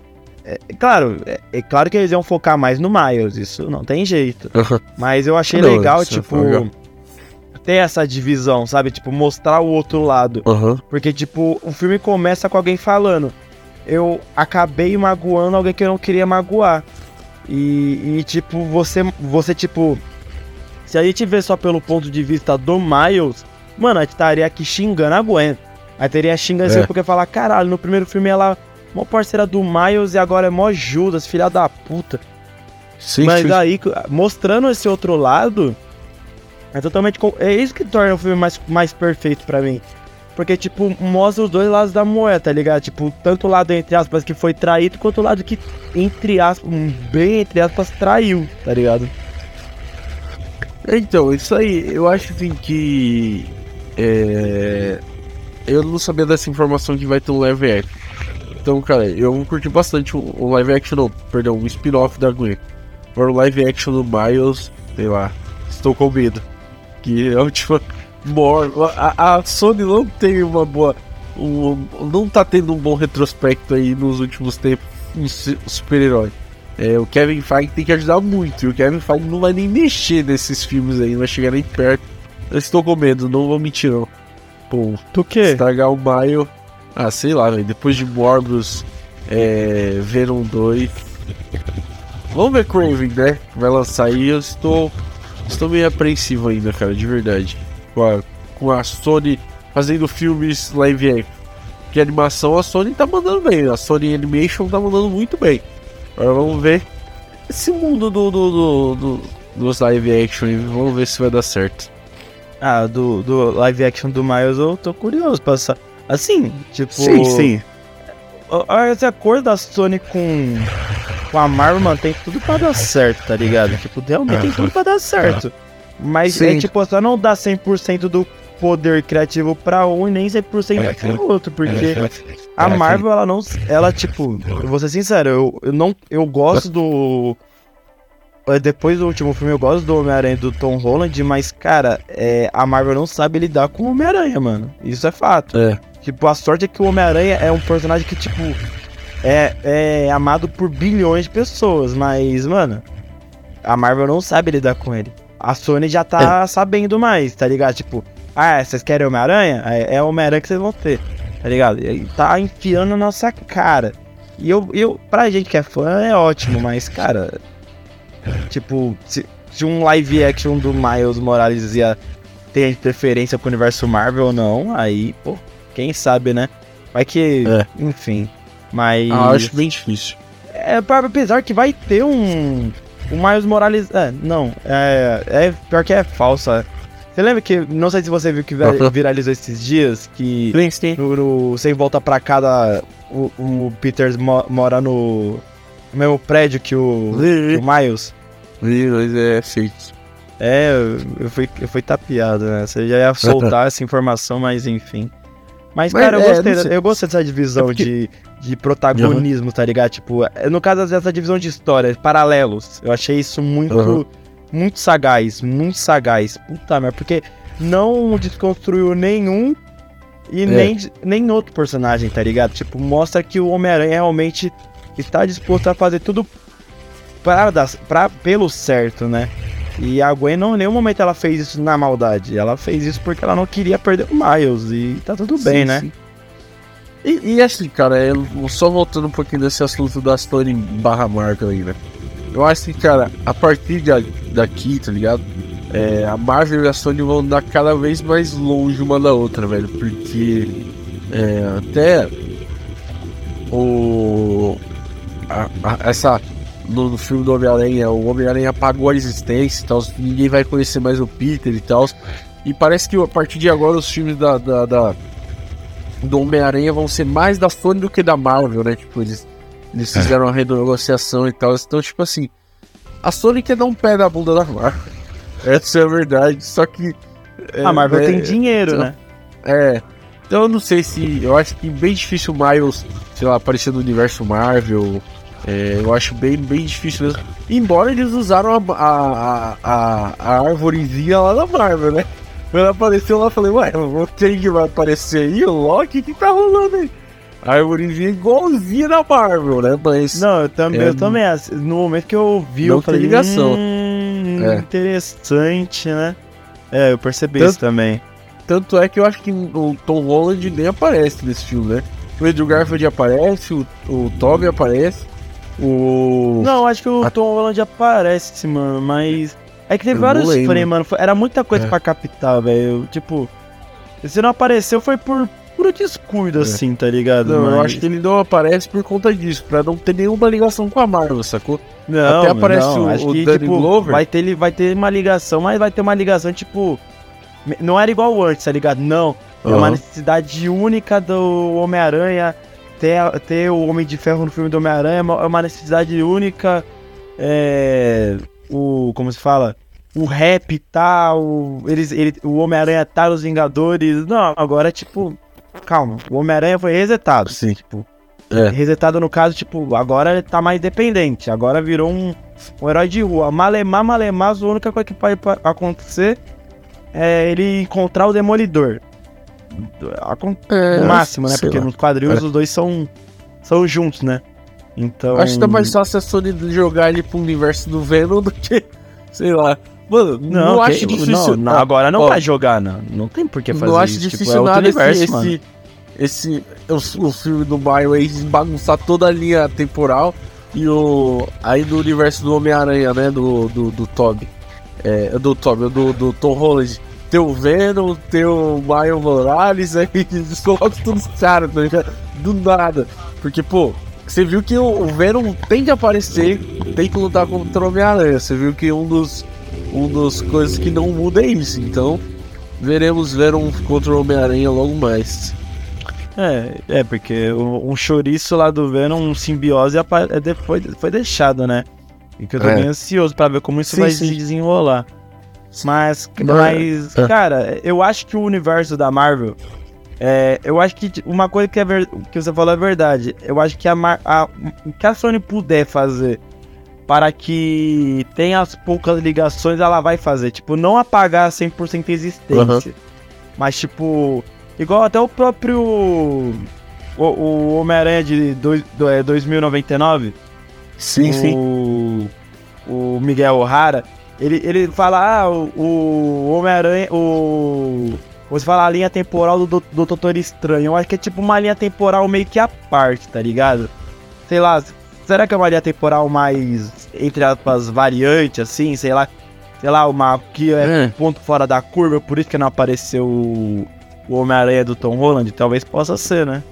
é, claro, é, é, claro que eles iam focar mais no Miles, isso não tem jeito. Mas eu achei não, legal, tipo, legal. ter essa divisão, sabe? Tipo, mostrar o outro lado. Uhum. Porque, tipo, o filme começa com alguém falando: Eu acabei magoando alguém que eu não queria magoar. E, e tipo, você, você, tipo, se a gente vê só pelo ponto de vista do Miles, mano, a gente estaria aqui xingando a Gwen. Aí teria xingando é. porque falar: Caralho, no primeiro filme ela Mó parceira do Miles e agora é mó Judas, filha da puta. Sim, Mas sim. aí, mostrando esse outro lado, é totalmente. É isso que torna o filme mais, mais perfeito para mim. Porque, tipo, mostra os dois lados da moeda, tá ligado? Tipo, tanto o lado, entre aspas, que foi traído, quanto o lado que, entre aspas, bem entre aspas, traiu, tá ligado? Então, isso aí, eu acho assim que. É, eu não sabia dessa informação que vai ter um live action. Então, cara, eu curti bastante o live action, não, perdão, um spin-off da Gwen. Agora o live action do Miles, sei lá, estou com medo. Que é o tipo. A, a Sony não tem uma boa. Um, não tá tendo um bom retrospecto aí nos últimos tempos um super-herói. É, o Kevin Feige tem que ajudar muito. E o Kevin Feige não vai nem mexer nesses filmes aí, não vai chegar nem perto. Eu estou com medo, não vou mentir não. Pô, do que? Estragar o Maio. Ah, sei lá, velho. Depois de Morbius, é, Venom 2. Vamos ver Craven, né? Vai lançar aí. Eu estou, estou meio apreensivo ainda, cara, de verdade. Com a, com a Sony fazendo filmes live action. Que animação a Sony tá mandando bem. A Sony Animation tá mandando muito bem. Agora vamos ver esse mundo do, do, do, do dos live action. Vamos ver se vai dar certo. Ah, do, do live action do Miles eu tô curioso pra Assim, tipo. Sim, sim. A cor da Sony com, com a Marvel, mano, tem tudo pra dar certo, tá ligado? Tipo, realmente tem tudo pra dar certo. Mas sim. é tipo, só não dá 100% do poder criativo pra um e nem 100% pro outro, porque a Marvel, ela não. Ela, tipo, eu vou ser sincero, eu, eu não. Eu gosto do. É, depois do último filme, eu gosto do Homem-Aranha do Tom Holland, mas, cara, é, a Marvel não sabe lidar com o Homem-Aranha, mano. Isso é fato. É. Tipo, a sorte é que o Homem-Aranha é um personagem que, tipo, é, é amado por bilhões de pessoas, mas, mano, a Marvel não sabe lidar com ele. A Sony já tá é. sabendo mais, tá ligado? Tipo, ah, vocês querem Homem-Aranha? É, é Homem-Aranha que vocês vão ter, tá ligado? E tá enfiando na nossa cara. E eu, eu, pra gente que é fã, é ótimo, mas, cara, tipo, se, se um live action do Miles Morales ia ter preferência pro universo Marvel ou não, aí, pô, quem sabe, né? Vai que, é. enfim, mas... Ah, acho bem difícil. É, apesar que vai ter um... O Miles Morales. É, não. É, é pior que é falsa. Você lembra que. Não sei se você viu que viralizou esses dias. Que. Sim, no, Sem volta pra cada. O, o Peters mo, mora no. No mesmo prédio que o. o Miles. Miles é feito. É, eu fui, eu fui tapeado, né? Você já ia soltar essa informação, mas enfim. Mas, mas cara, eu, é, gostei, eu gostei dessa divisão é porque... de, de protagonismo, uhum. tá ligado? Tipo, é, no caso dessa divisão de histórias, paralelos. Eu achei isso muito, uhum. muito sagaz, muito sagaz. Puta merda, porque não desconstruiu nenhum e é. nem, nem outro personagem, tá ligado? Tipo, mostra que o Homem-Aranha realmente está disposto a fazer tudo pra, pra, pelo certo, né? E a Gwen, não, em nenhum momento ela fez isso na maldade. Ela fez isso porque ela não queria perder o Miles. E tá tudo bem, sim, né? Sim. E, e, assim, cara, eu, só voltando um pouquinho desse assunto da Story barra Marvel aí, né? Eu acho que, cara, a partir de, daqui, tá ligado? É, a Marvel e a Sony vão andar cada vez mais longe uma da outra, velho. Porque é, até o. A, a, essa no, no filme do Homem-Aranha, o Homem-Aranha apagou a existência e tal, ninguém vai conhecer mais o Peter e tal. E parece que a partir de agora os filmes da, da, da do Homem-Aranha vão ser mais da Sony do que da Marvel, né? Tipo, eles, eles é. fizeram uma renegociação e tal. Então, tipo assim, a Sony quer dar um pé na bunda da Marvel. Essa é a verdade. Só que. É, a Marvel é, tem dinheiro, então, né? É. Então eu não sei se. Eu acho que bem difícil o Miles, sei lá, aparecer no universo Marvel. É, eu acho bem, bem difícil mesmo. Embora eles usaram a, a, a, a árvorezinha lá da Marvel, né? Quando apareceu lá, eu falei, ué, quem que vai aparecer aí? O Loki? O que tá rolando aí? A árvorezinha igualzinha da Marvel, né? Mas. Não, eu também, é, eu também. No momento que eu vi, eu falei. ligação. Hum, é. Interessante, né? É, eu percebi tanto, isso também. Tanto é que eu acho que o Tom Holland nem aparece nesse filme, né? O Andrew Garfield aparece, o, o Toby aparece. O. Não, acho que o a... Tom Holland aparece, mano, mas. É que teve eu vários frames, mano. Era muita coisa é. pra captar, velho. Tipo. Se não apareceu foi por puro descuido, é. assim, tá ligado? Não, mas... eu acho que ele não aparece por conta disso, pra não ter nenhuma ligação com a Marvel, sacou? Não, Até aparece não, o, acho o que, Danny tipo, Glover. Vai ter, vai ter uma ligação, mas vai ter uma ligação, tipo. Não era igual antes, tá ligado? Não. É uma necessidade única do Homem-Aranha ter, ter o Homem de Ferro no filme do Homem-Aranha é, é uma necessidade única. É, o. Como se fala? o rap tá, o, eles, ele, o Homem-Aranha tá nos Vingadores. Não, agora, tipo, calma, o Homem-Aranha foi resetado. Sim. Tipo, é. resetado no caso, tipo, agora ele tá mais dependente. Agora virou um, um herói de rua. Malemar, Malemar, a única coisa que pode acontecer é ele encontrar o Demolidor. É, no máximo, né? Porque lá. nos quadrinhos é. os dois são, são juntos, né? Então. Acho que tá mais fácil a Sony jogar ele pro universo do Venom do que. Sei lá. Mano, não, não acho difícil. Não, agora não ó, vai jogar, não. Não tem por que fazer não acho isso. Tipo, difícil tipo, é nada universo, esse, mano. esse, esse o, o filme do Mario aí bagunçar toda a linha temporal e o. Aí do universo do Homem-Aranha, né? Do, do, do Toby. É, do Toby, do, do Tom Holland tem o Venom, tem o Miles Morales, aí eles colocam tudo os caras, tá ligado? Do nada. Porque, pô, você viu que o Venom tem que aparecer, tem que lutar contra o Homem-Aranha. Você viu que um dos, um dos coisas que não muda é isso. Então, veremos Venom contra o Homem-Aranha logo mais. É, é, porque um chouriço lá do Venom, um simbiose, é foi, foi deixado, né? E que eu tô é. bem ansioso pra ver como isso sim, vai sim. se desenrolar. Mas, mas é. cara, eu acho que o universo da Marvel. É, eu acho que uma coisa que, é ver, que você falou é verdade. Eu acho que a, a, o que a Sony puder fazer para que tenha as poucas ligações, ela vai fazer. Tipo, não apagar 100% a existência. Uhum. Mas, tipo, igual até o próprio. O, o Homem-Aranha de dois, do, é, 2099. Sim, o, sim. O Miguel O'Hara ele, ele fala, ah, o, o Homem-Aranha, o. Você fala a linha temporal do, do Doutor Estranho. Eu acho que é tipo uma linha temporal meio que à parte, tá ligado? Sei lá, será que é uma linha temporal mais, entre aspas, variante, assim? Sei lá, sei lá, uma que é, é. ponto fora da curva, por isso que não apareceu o, o Homem-Aranha do Tom Holland? Talvez possa ser, né?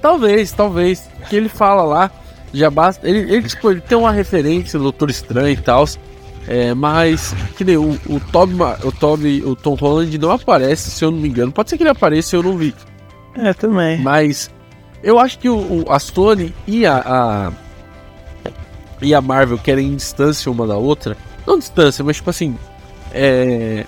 Talvez, talvez. Que ele fala lá já basta. Ele, ele, tipo, ele tem uma referência do Doutor Estranho e tal. É, mas que nem o, o Toby, o Toby, o Tom Holland não aparece, se eu não me engano. Pode ser que ele apareça, eu não vi. É, também. Mas eu acho que o, o a Sony e a, a, e a Marvel querem distância uma da outra. Não distância, mas tipo assim. É,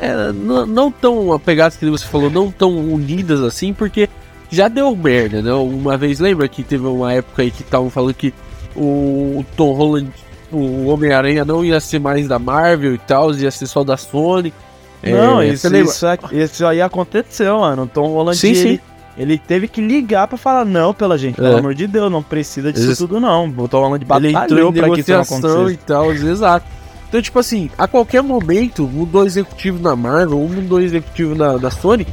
é, não, não tão apegadas que você falou, não tão unidas assim, porque já deu merda, né? Uma vez, lembra que teve uma época aí que estavam falando que o Tom Holland, o Homem-Aranha não ia ser mais da Marvel e tal, ia ser só da Sony. Não, é, isso, isso, isso, aí aconteceu, mano. O Tom Holland, sim, ele, sim. ele teve que ligar pra falar, não, pela gente, pelo é. amor de Deus, não precisa disso tudo não. O Tom Holland batalhou pra que isso acontecesse. e tal, exato. Então, tipo assim, a qualquer momento, mudou executivo na Marvel, ou mudou executivo na, na Sony,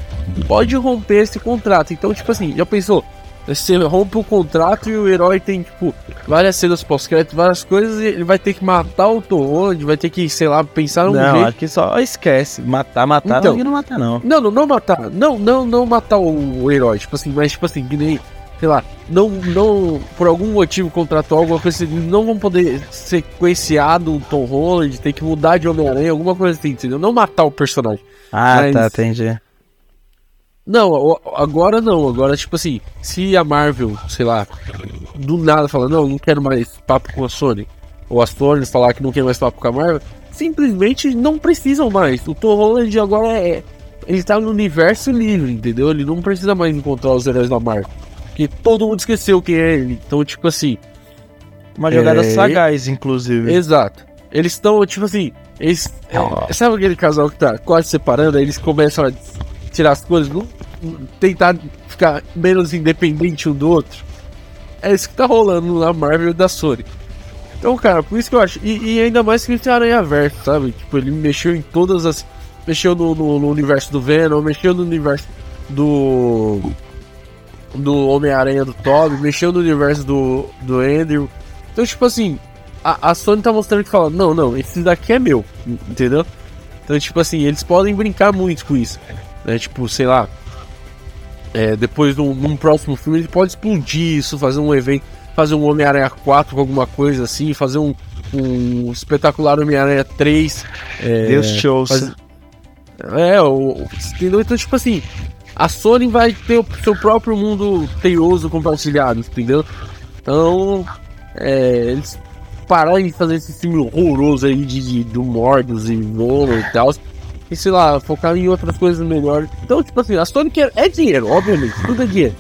pode romper esse contrato. Então, tipo assim, já pensou? Você rompe o contrato e o herói tem, tipo, várias cenas pós-crédito, várias coisas, e ele vai ter que matar o Tom Holland, vai ter que, sei lá, pensar num não, jeito. Não, que só esquece. Matar, matar, então, não, não matar, não. Não, não, não matar. Não, não, não matar o, o herói, tipo assim, mas, tipo assim, que nem sei lá, não, não, por algum motivo contratual, alguma coisa assim, não vão poder sequenciado o Tom Holland, tem que mudar de Homem-Aranha, alguma coisa assim, entendeu? Não matar o personagem. Ah, Mas... tá, entendi. Não, agora não, agora tipo assim, se a Marvel, sei lá, do nada fala, não, não quero mais papo com a Sony, ou a Sony falar que não quer mais papo com a Marvel, simplesmente não precisam mais. O Tom Holland agora é. Ele tá no universo livre, entendeu? Ele não precisa mais encontrar os heróis da Marvel que todo mundo esqueceu quem é ele. Então, tipo assim. Uma jogada é... sagaz, inclusive. Exato. Eles estão, tipo assim. Eles, é, sabe aquele casal que tá quase separando? Aí eles começam a tirar as coisas, não, tentar ficar menos independente um do outro. É isso que tá rolando na Marvel da Sony. Então, cara, por isso que eu acho. E, e ainda mais que ele tem Aranha Verso, sabe? Tipo, ele mexeu em todas as. Mexeu no, no, no universo do Venom, mexeu no universo do do Homem-Aranha do Toby, mexeu no universo do, do Andrew. Então, tipo assim, a, a Sony tá mostrando que fala, não, não, esse daqui é meu, entendeu? Então, tipo assim, eles podem brincar muito com isso. Né? Tipo, sei lá. É, depois, num, num, próximo filme, ele pode explodir isso, fazer um evento, fazer um Homem-Aranha 4 com alguma coisa assim, fazer um, um espetacular Homem-Aranha 3. É, Deus te ouça. É, o, entendeu? Então, tipo assim, a Sony vai ter o seu próprio mundo teioso compartilhado, entendeu? Então, é, eles parar de fazer esse filme horroroso aí de, de do Morbius e Venom e tal. E sei lá, focar em outras coisas melhores. Então, tipo assim, a Sony quer, é dinheiro, obviamente, tudo é dinheiro.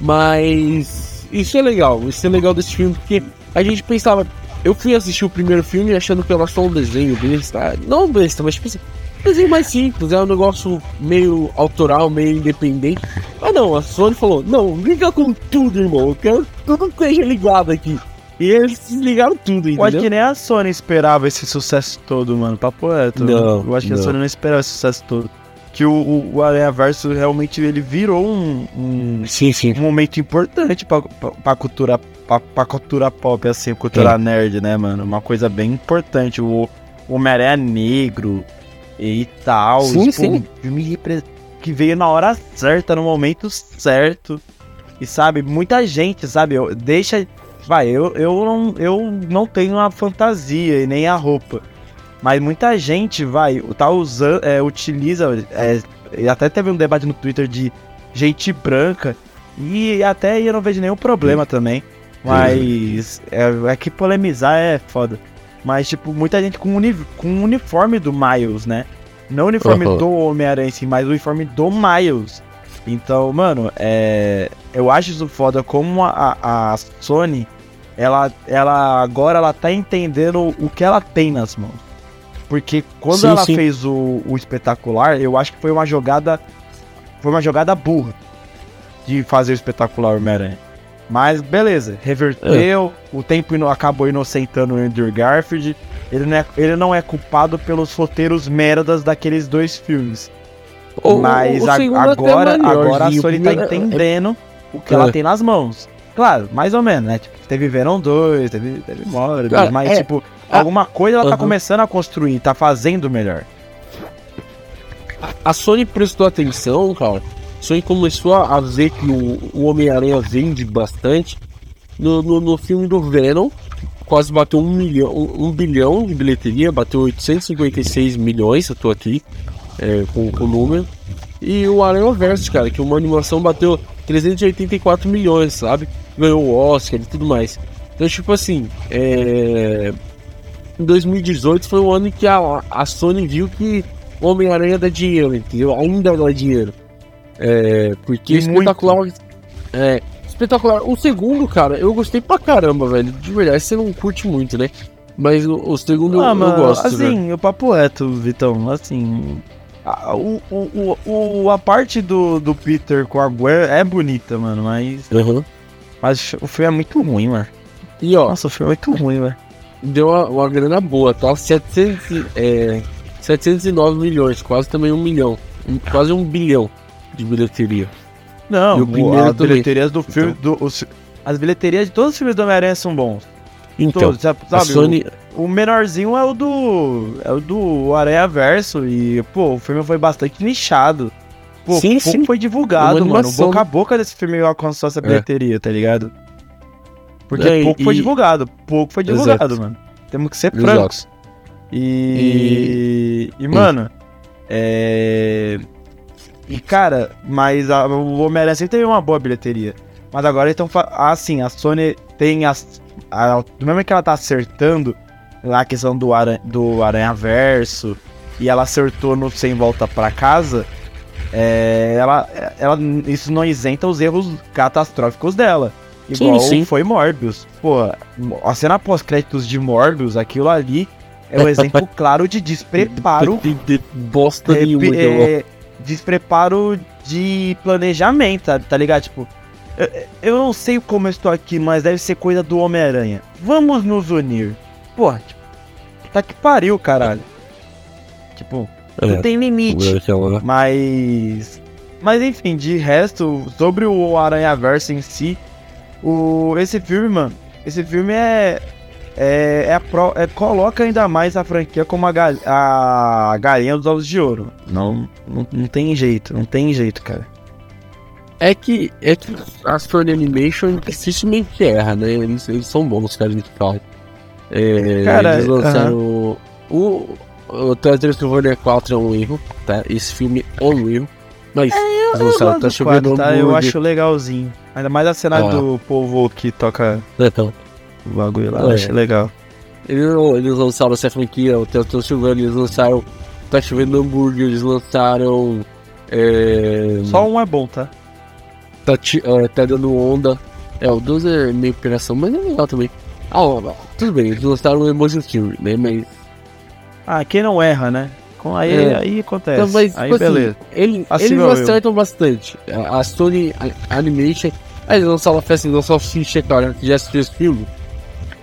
Mas isso é legal, isso é legal desse filme, porque a gente pensava. Eu fui assistir o primeiro filme achando que era só um desenho besta. Não besta, mas tipo assim, desenho mais simples, é um negócio meio autoral, meio independente. Mas não, a Sony falou, não, liga com tudo, irmão. Eu quero tudo que seja ligado aqui. E eles desligaram tudo, entendeu? Eu acho que nem a Sony esperava esse sucesso todo, mano. Papo reto. Não, Eu acho que não. a Sony não esperava esse sucesso todo. Que o, o, o Aranha Verso realmente ele virou um, um, Sim, sim. um momento importante pra, pra, pra cultura pra, pra cultura pop, assim, cultura É. nerd, né, mano? Uma coisa bem importante. O, o Homem-Aranha negro e tal. Sim, tipo, sim. filme que veio na hora certa, no momento certo. E sabe, muita gente, sabe, eu, deixa. Vai, eu, eu, não, eu não tenho a fantasia e nem a roupa. Mas muita gente, vai, tá usando, é, utiliza. É, até teve um debate no Twitter de gente branca. E até aí eu não vejo nenhum problema também. Mas é, é que polemizar é foda. Mas, tipo, muita gente com, uni, com o uniforme do Miles, né? Não o uniforme Aham. do Homem-Aranha, em si, mas o uniforme do Miles. Então, mano, é, eu acho isso foda como a, a, a Sony, ela, ela agora ela tá entendendo o que ela tem nas mãos. Porque quando Sim, ela sim. fez o, o espetacular, eu acho que foi uma jogada. Foi uma jogada burra de fazer o espetacular Homem-Aranha. Mas beleza, reverteu, o tempo ino- acabou inocentando o Andrew Garfield. Ele não, é, ele não é culpado pelos roteiros merdas daqueles dois filmes. O- Mas o a- é agora, agora a Sony tá é- entendendo o que É. ela tem nas mãos. Claro, mais ou menos, né? Tipo, teve Venom 2, teve, teve Morbius, Cara, mas é. tipo, alguma coisa ela tá aham. começando a construir, tá fazendo melhor. A Sony prestou atenção, cara. A Sony começou a ver que o, o Homem-Aranha vende bastante. No, no, no filme do Venom, quase bateu um, milhão, um, bilhão de bilheteria, bateu 856 milhões, eu tô aqui é, com, com o número. E o Aranha Verso, cara, que uma animação bateu 384 milhões, sabe? Ganhou o Oscar e tudo mais. Então, tipo assim, é... em 2018 foi o ano que a, a Sony viu que Homem-Aranha dá dinheiro, entendeu? Ainda dá dinheiro. É, porque E espetacular. É, espetacular. O segundo, cara, eu gostei pra caramba, velho. De verdade, você não curte muito, né? Mas o, o segundo Ah, eu, eu mano, gosto, velho. assim, o papo reto, Vitão, assim. A, o, o, o, a parte do, do Peter com a Gwen é bonita, mano, mas. Aham. Mas o filme é muito ruim, mano. E ó, Nossa, o filme é muito ruim, velho. deu uma, uma grana boa, tá? 700, e- é, 709 milhões, quase também um milhão. Quase um bilhão de bilheteria. Não, E o primeiro as bilheterias do filme. do- os- as bilheterias de todos os filmes do Homem-Aranha são bons. Então, Todos, sabe? a Sony. o, o menorzinho é o do. É o do Aranha Verso. E, pô, o filme foi bastante nichado. Pô, Sim, pouco sim. foi divulgado, mano. Boca a boca desse filme alcançou essa É. bilheteria, tá ligado? Porque É, pouco foi e- divulgado. Pouco foi divulgado, Exato. mano. Temos que ser francos. E. E, mano. É. E, cara, mas a- o Homem-Aranha sempre teve uma boa bilheteria. Mas agora então, assim, a Sony tem as. A, do mesmo que ela tá acertando lá a questão do, aran, do Aranha Verso e ela acertou no Sem Volta pra Casa, é, ela, ela, isso não isenta os erros catastróficos dela. Sim, Igual sim. foi Morbius. Pô, a cena pós-créditos de Morbius, aquilo ali é um exemplo claro de despreparo De, de bosta é, nenhuma. é, despreparo de planejamento, tá, tá ligado? Tipo, eu, eu não sei como eu estou aqui, mas deve ser coisa do Homem-Aranha. Vamos nos unir. Porra, tipo, tá que pariu, caralho. Tipo, não É, tem limite. Mas. Mas enfim, de resto, sobre o Aranha Verso em si, o, esse filme, mano, esse filme é. É, é, a pro- é- coloca ainda mais a franquia como a, gal- a galinha dos ovos de ouro. Não, não, não tem jeito, não tem jeito, cara. É que, é que a Sony Animation dificilmente erra, né? Eles, eles são bons, caras de falam. É, Cara, eles lançaram. O, o Transylvania 4 é um erro, tá? Esse filme é um erro. Mas eles lançaram, tá gosto do chovendo quadro, tá? Eu acho legalzinho. Ainda mais a cena Ah. do povo que toca Então, o bagulho lá, É. acho legal. Eles, eles lançaram essa franquia, o Teatro Silvano, eles lançaram Tá Chovendo Hambúrguer, eles lançaram. É... Só um é bom, tá? Tá, uh, tá dando onda. É, o 12 é meio operação, mas é legal também. Ah, ó, tudo bem, eles lançaram o Emotion Theory, né? Mas. Ah, quem não erra, né? Aí, é. aí acontece. Então, mas, aí tipo assim, beleza. ele, Assim eles acertam bastante. A, a Sony a- Animation. Aí eles lançaram a festa, lançaram o Ficha, cara, que já assistiu esse filme.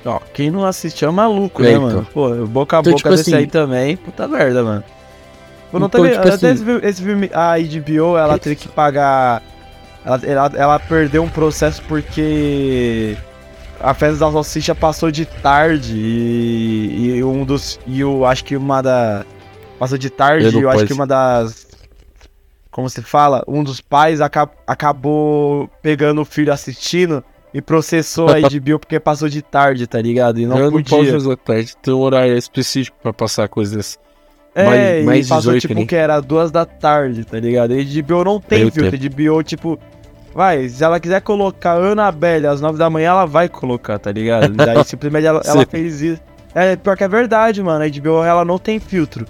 Ó, quem não assistiu é maluco, É, né, então. mano? Pô, boca a Então, boca tipo desse assim- aí também, puta merda, mano. Pô, não Então, teve, tipo até assim- esse, filme, esse filme, a HBO, ela teve que pagar... Ela, ela, ela perdeu um processo porque a festa da salsicha passou de tarde e, e um dos... E eu acho que uma da... Passou de tarde Eu e eu acho que uma das... Como se fala? Um dos pais aca- acabou pegando o filho assistindo e processou a HBO porque passou de tarde, tá ligado? E não eu não podia. posso fazer tarde, tem um horário específico pra passar coisas. É, mais- mais e passou 18 tipo nem. que era duas da tarde, tá ligado? E HBO não tem filtro, HBO tipo... Vai, se ela quiser colocar Annabelle às nove da manhã, ela vai colocar, tá ligado? Daí simplesmente ela, ela fez isso. É, pior que é verdade, mano, a HBO ela não tem filtro.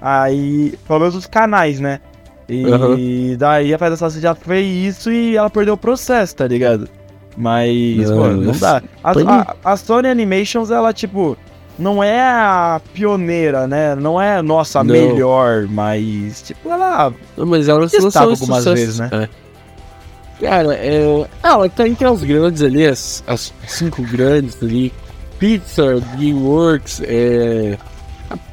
Aí, pelo menos os canais, né? E Aham. daí a Festa já fez isso e ela perdeu o processo, tá ligado? Mas, Não, não dá. A, a, a Sony Animations, ela, tipo, não é a pioneira, né? Não é, nossa, a Não. melhor, mas, tipo, ela. Mas ela Destaca lançou algumas sucesso. vezes, né? É. Cara, é, ela tá entre as grandes ali, as, as cinco grandes ali. Pixar, DreamWorks, é.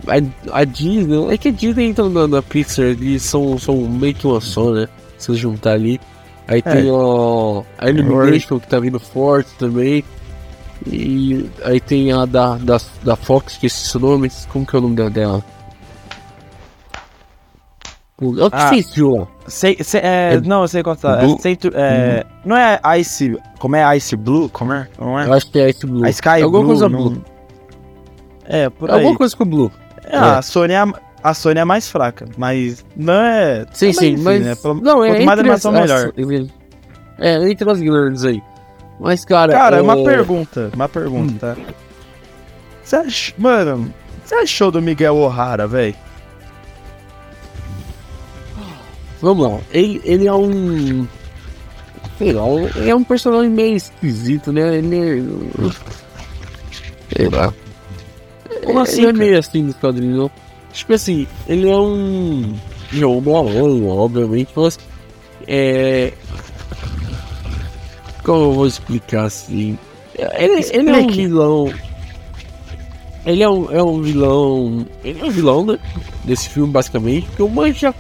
A, a- Disney, é que a Disney entra na, na Pixar ali, são, são meio que uma só, né? Se juntar ali. Aí tem ó, a Illumination que tá vindo forte também. E aí tem a da, da, da Fox, que esses nomes, como que é o nome dela? É o que Ah. fez João? Sei, sei- é, É não, eu sei qual tá. É, é, Não é Ice. Como é Ice Blue? Como é? Não é? Eu acho que é Ice Blue. A Sky Alguma Blue. coisa não- Blue. É, por É aí. alguma coisa com Blue. É, A, Sony é a, a Sony é mais fraca, mas não é. Sim, mas sim, enfim, mas. né, pelo- Não, é. quanto mais animação, as- melhor. as- É, entre as grandes aí. Mas, cara. Cara, é... uma pergunta, uma pergunta, tá? Você ach... Mano, você achou do Miguel O'Hara, velho? Vamos lá. Ele, ele é um. Sei lá, ele é um personagem meio esquisito, né? Ele é. Sei lá. Como É, assim, Ele é meio assim dos quadrinhos, não. Tipo assim, ele é um. Malão, obviamente, mas. É. Como eu vou explicar assim? Ele, ele é um vilão. Ele é um, é um vilão. Ele é um vilão, né? Desse filme, basicamente. Porque o Mancha.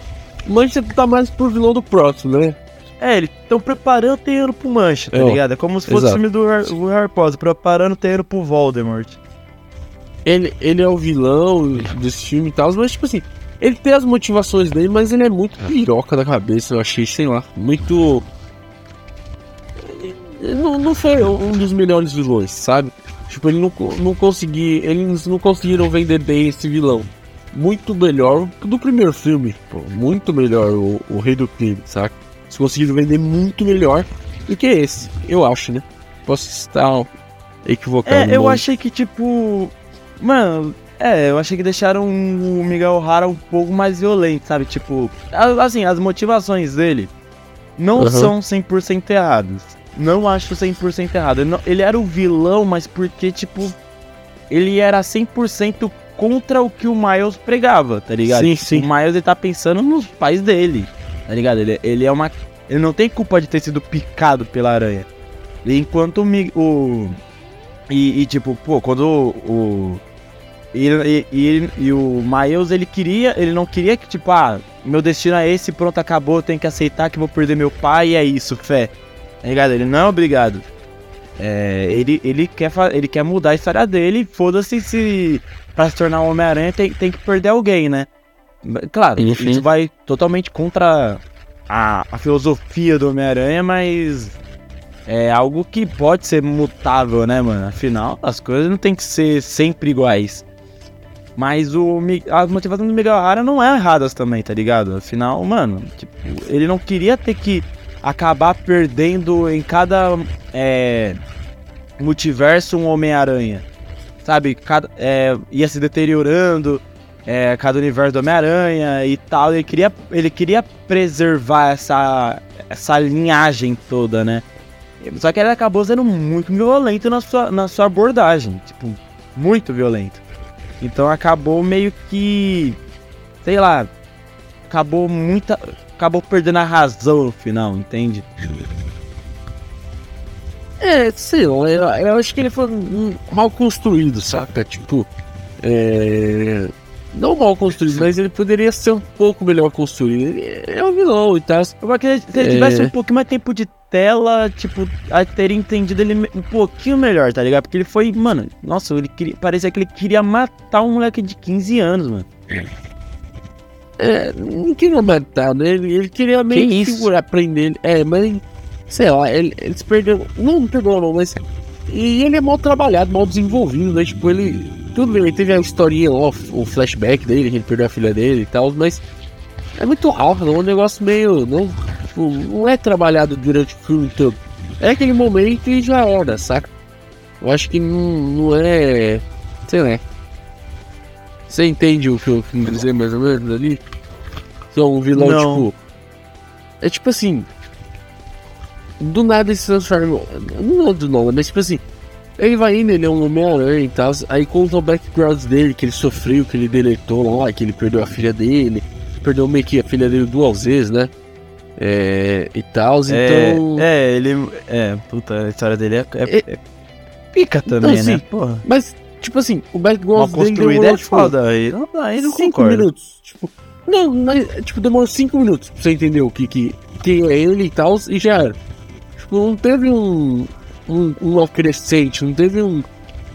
Mancha tá mais pro vilão do próximo, né? É, eles estão preparando o terreno pro Mancha, tá É, ligado? É como se fosse o exato. filme do Har- do Harry Potter, preparando o terreno pro Voldemort. Ele, ele é o vilão desse filme e tal, mas tipo assim, ele tem as motivações dele, mas ele é muito piroca da cabeça, eu achei, sei lá, muito. Não, não foi um dos melhores vilões, sabe? Tipo, ele não, não consegui. Eles não conseguiram vender bem esse vilão. Muito melhor do primeiro filme, pô, muito melhor o, o Rei do Crime, saca? Eles conseguiram vender muito melhor do que esse, eu acho, né? Posso estar equivocado. É, eu achei que, tipo. Mano, é, eu achei que deixaram o Miguel O'Hara um pouco mais violento, sabe? Tipo, assim, as motivações dele não Aham. são 100% erradas. Não acho 100% errado. Ele, não- ele era o vilão, mas porque, tipo, ele era 100% contra o que o Miles pregava, tá ligado? Sim, Tipo, sim. O Miles ele tá pensando nos pais dele, tá ligado? Ele, ele é uma. Ele não tem culpa de ter sido picado pela aranha. Enquanto o, o e, e, tipo, pô, quando o. o- e, e, e, e o Miles, ele queria. Ele não queria que, tipo, ah, meu destino é esse, pronto, acabou, tenho que aceitar que vou perder meu pai e é isso, fé. Tá ligado? Ele não é obrigado. É, ele, ele, quer, ele quer mudar a história dele, foda-se se. Pra se tornar um Homem-Aranha tem, tem que perder alguém, né? Claro, Enfim. isso vai totalmente contra a, a filosofia do Homem-Aranha, mas é algo que pode ser mutável, né, mano? Afinal, as coisas não tem que ser sempre iguais. Mas o, as motivações do Miguel O'Hara não é erradas também, tá ligado? Afinal, mano, tipo, ele não queria ter que acabar perdendo em cada é, multiverso um Homem-Aranha. sabe, cada, é, ia se deteriorando, é, cada universo do Homem-Aranha e tal. Ele queria, ele queria preservar essa, essa linhagem toda, né? Só que ele acabou sendo muito violento na sua, na sua abordagem. Tipo, muito violento. Então acabou meio que. Sei lá. Acabou muita. Acabou perdendo a razão no final, entende? É, sei lá, eu, eu acho que ele foi mal construído, saca? Tipo. É não mal construído, mas ele poderia ser um pouco melhor construído. Ele é um vilão e tal. Eu que se ele tivesse é... um pouquinho mais tempo de tela, tipo, teria entendido ele um pouquinho melhor, tá ligado? Porque ele foi, mano, nossa, ele queria, parecia que ele queria matar um moleque de 15 anos, mano. É, não queria matar, né? Ele, ele queria meio que segurar, prender ele. É, mas, sei lá, ele, eles perderam. Não, não pegou não, mas. E ele é mal trabalhado, mal desenvolvido, né? Tipo, ele tudo bem, teve a historinha lá, o flashback dele, que ele perdeu a filha dele e tal, mas é muito rápido, é um negócio meio. Não, tipo, não é trabalhado durante o filme todo. É aquele momento e já era, saca? Eu acho que não, não é. Sei lá. Você entende o que eu quis dizer mais ou menos ali? É um vilão, não. tipo. É tipo assim. Do nada ele se transforma. Não é do nada, mas tipo assim. Ele vai indo, ele é um Homem-Aranha e tal. Aí conta o background dele, que ele sofreu, que ele deletou lá, que ele perdeu a filha dele. Perdeu meio que a filha dele duas vezes, né? É, e tal, é, então. É, ele. É, puta, a história dele é, é, é, pica também, então, né? Assim, Porra. Mas, tipo assim, o background Uma dele demorou, é tipo, foda, aí não, aí não cinco concordo. minutos. Tipo, não, mas, tipo, demorou cinco minutos pra você entender o que, que, quem é ele e tal, e já era. Não teve um, um, um crescente, não teve um,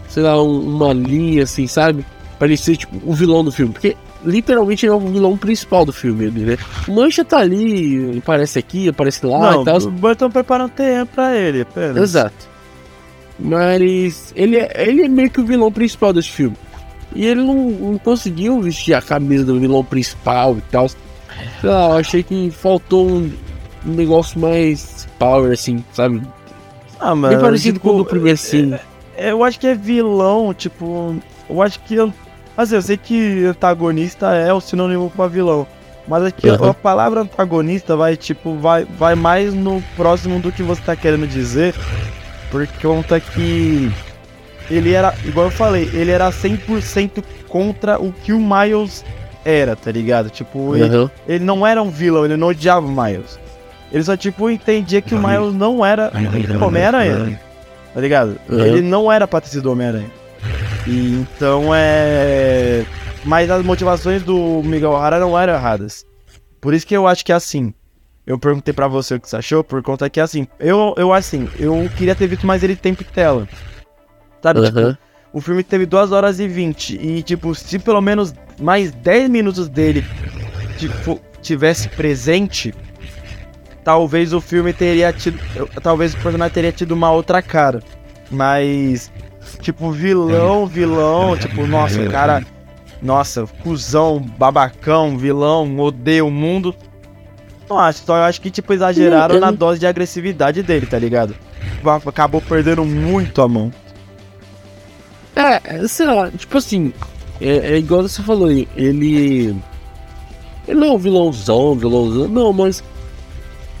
sei lá, um, uma linha assim, sabe? Pra ele ser tipo o vilão do filme. Porque literalmente ele é o vilão principal do filme, né? O Mancha tá ali, aparece aqui, aparece lá não, e tal. Estão preparando terreno pra ele, apenas. Exato. Mas ele é, ele é meio que o vilão principal desse filme. E ele não, não conseguiu vestir a camisa do vilão principal e tal. Sei lá, eu achei que faltou um, um negócio mais power, assim, sabe? Ah, mas. Bem parecido tipo, com o do primeiro sim. É, é, eu acho que é vilão, tipo. Eu acho que. Assim, eu sei que antagonista é o sinônimo para vilão. Mas aqui uhum. a palavra antagonista vai, tipo, vai, vai mais no próximo do que você tá querendo dizer. Por conta que ele era, igual eu falei, ele era 100% contra o que o Miles era, tá ligado? Tipo, uhum. ele, ele, não era um vilão, ele não odiava o Miles. Ele só, tipo, entendia que o Miles não era Homem-Aranha. Tá ligado? Ele não era pra ter sido Homem-Aranha. E então é. Mas as motivações do Miguel O'Hara não eram erradas. Por isso que eu acho que é assim. Eu perguntei para você o que você achou, por conta que é assim. Eu, eu assim, eu queria ter visto mais ele tempo de tela. Sabe? Uhum. Tipo, o filme teve 2 horas e 20. E, tipo, se pelo menos mais 10 minutos dele tipo, tivesse presente, talvez o filme teria tido. Talvez o personagem teria tido uma outra cara. Mas, tipo, vilão, vilão, tipo, nossa, o cara. Nossa, cuzão, babacão, vilão, odeia o mundo. Não acho, só eu acho que, tipo, exageraram na dose de agressividade dele, tá ligado? Acabou perdendo muito a mão. É, sei lá, tipo assim, é, é igual você falou, ele. Ele não é um vilãozão, vilãozão, não, mas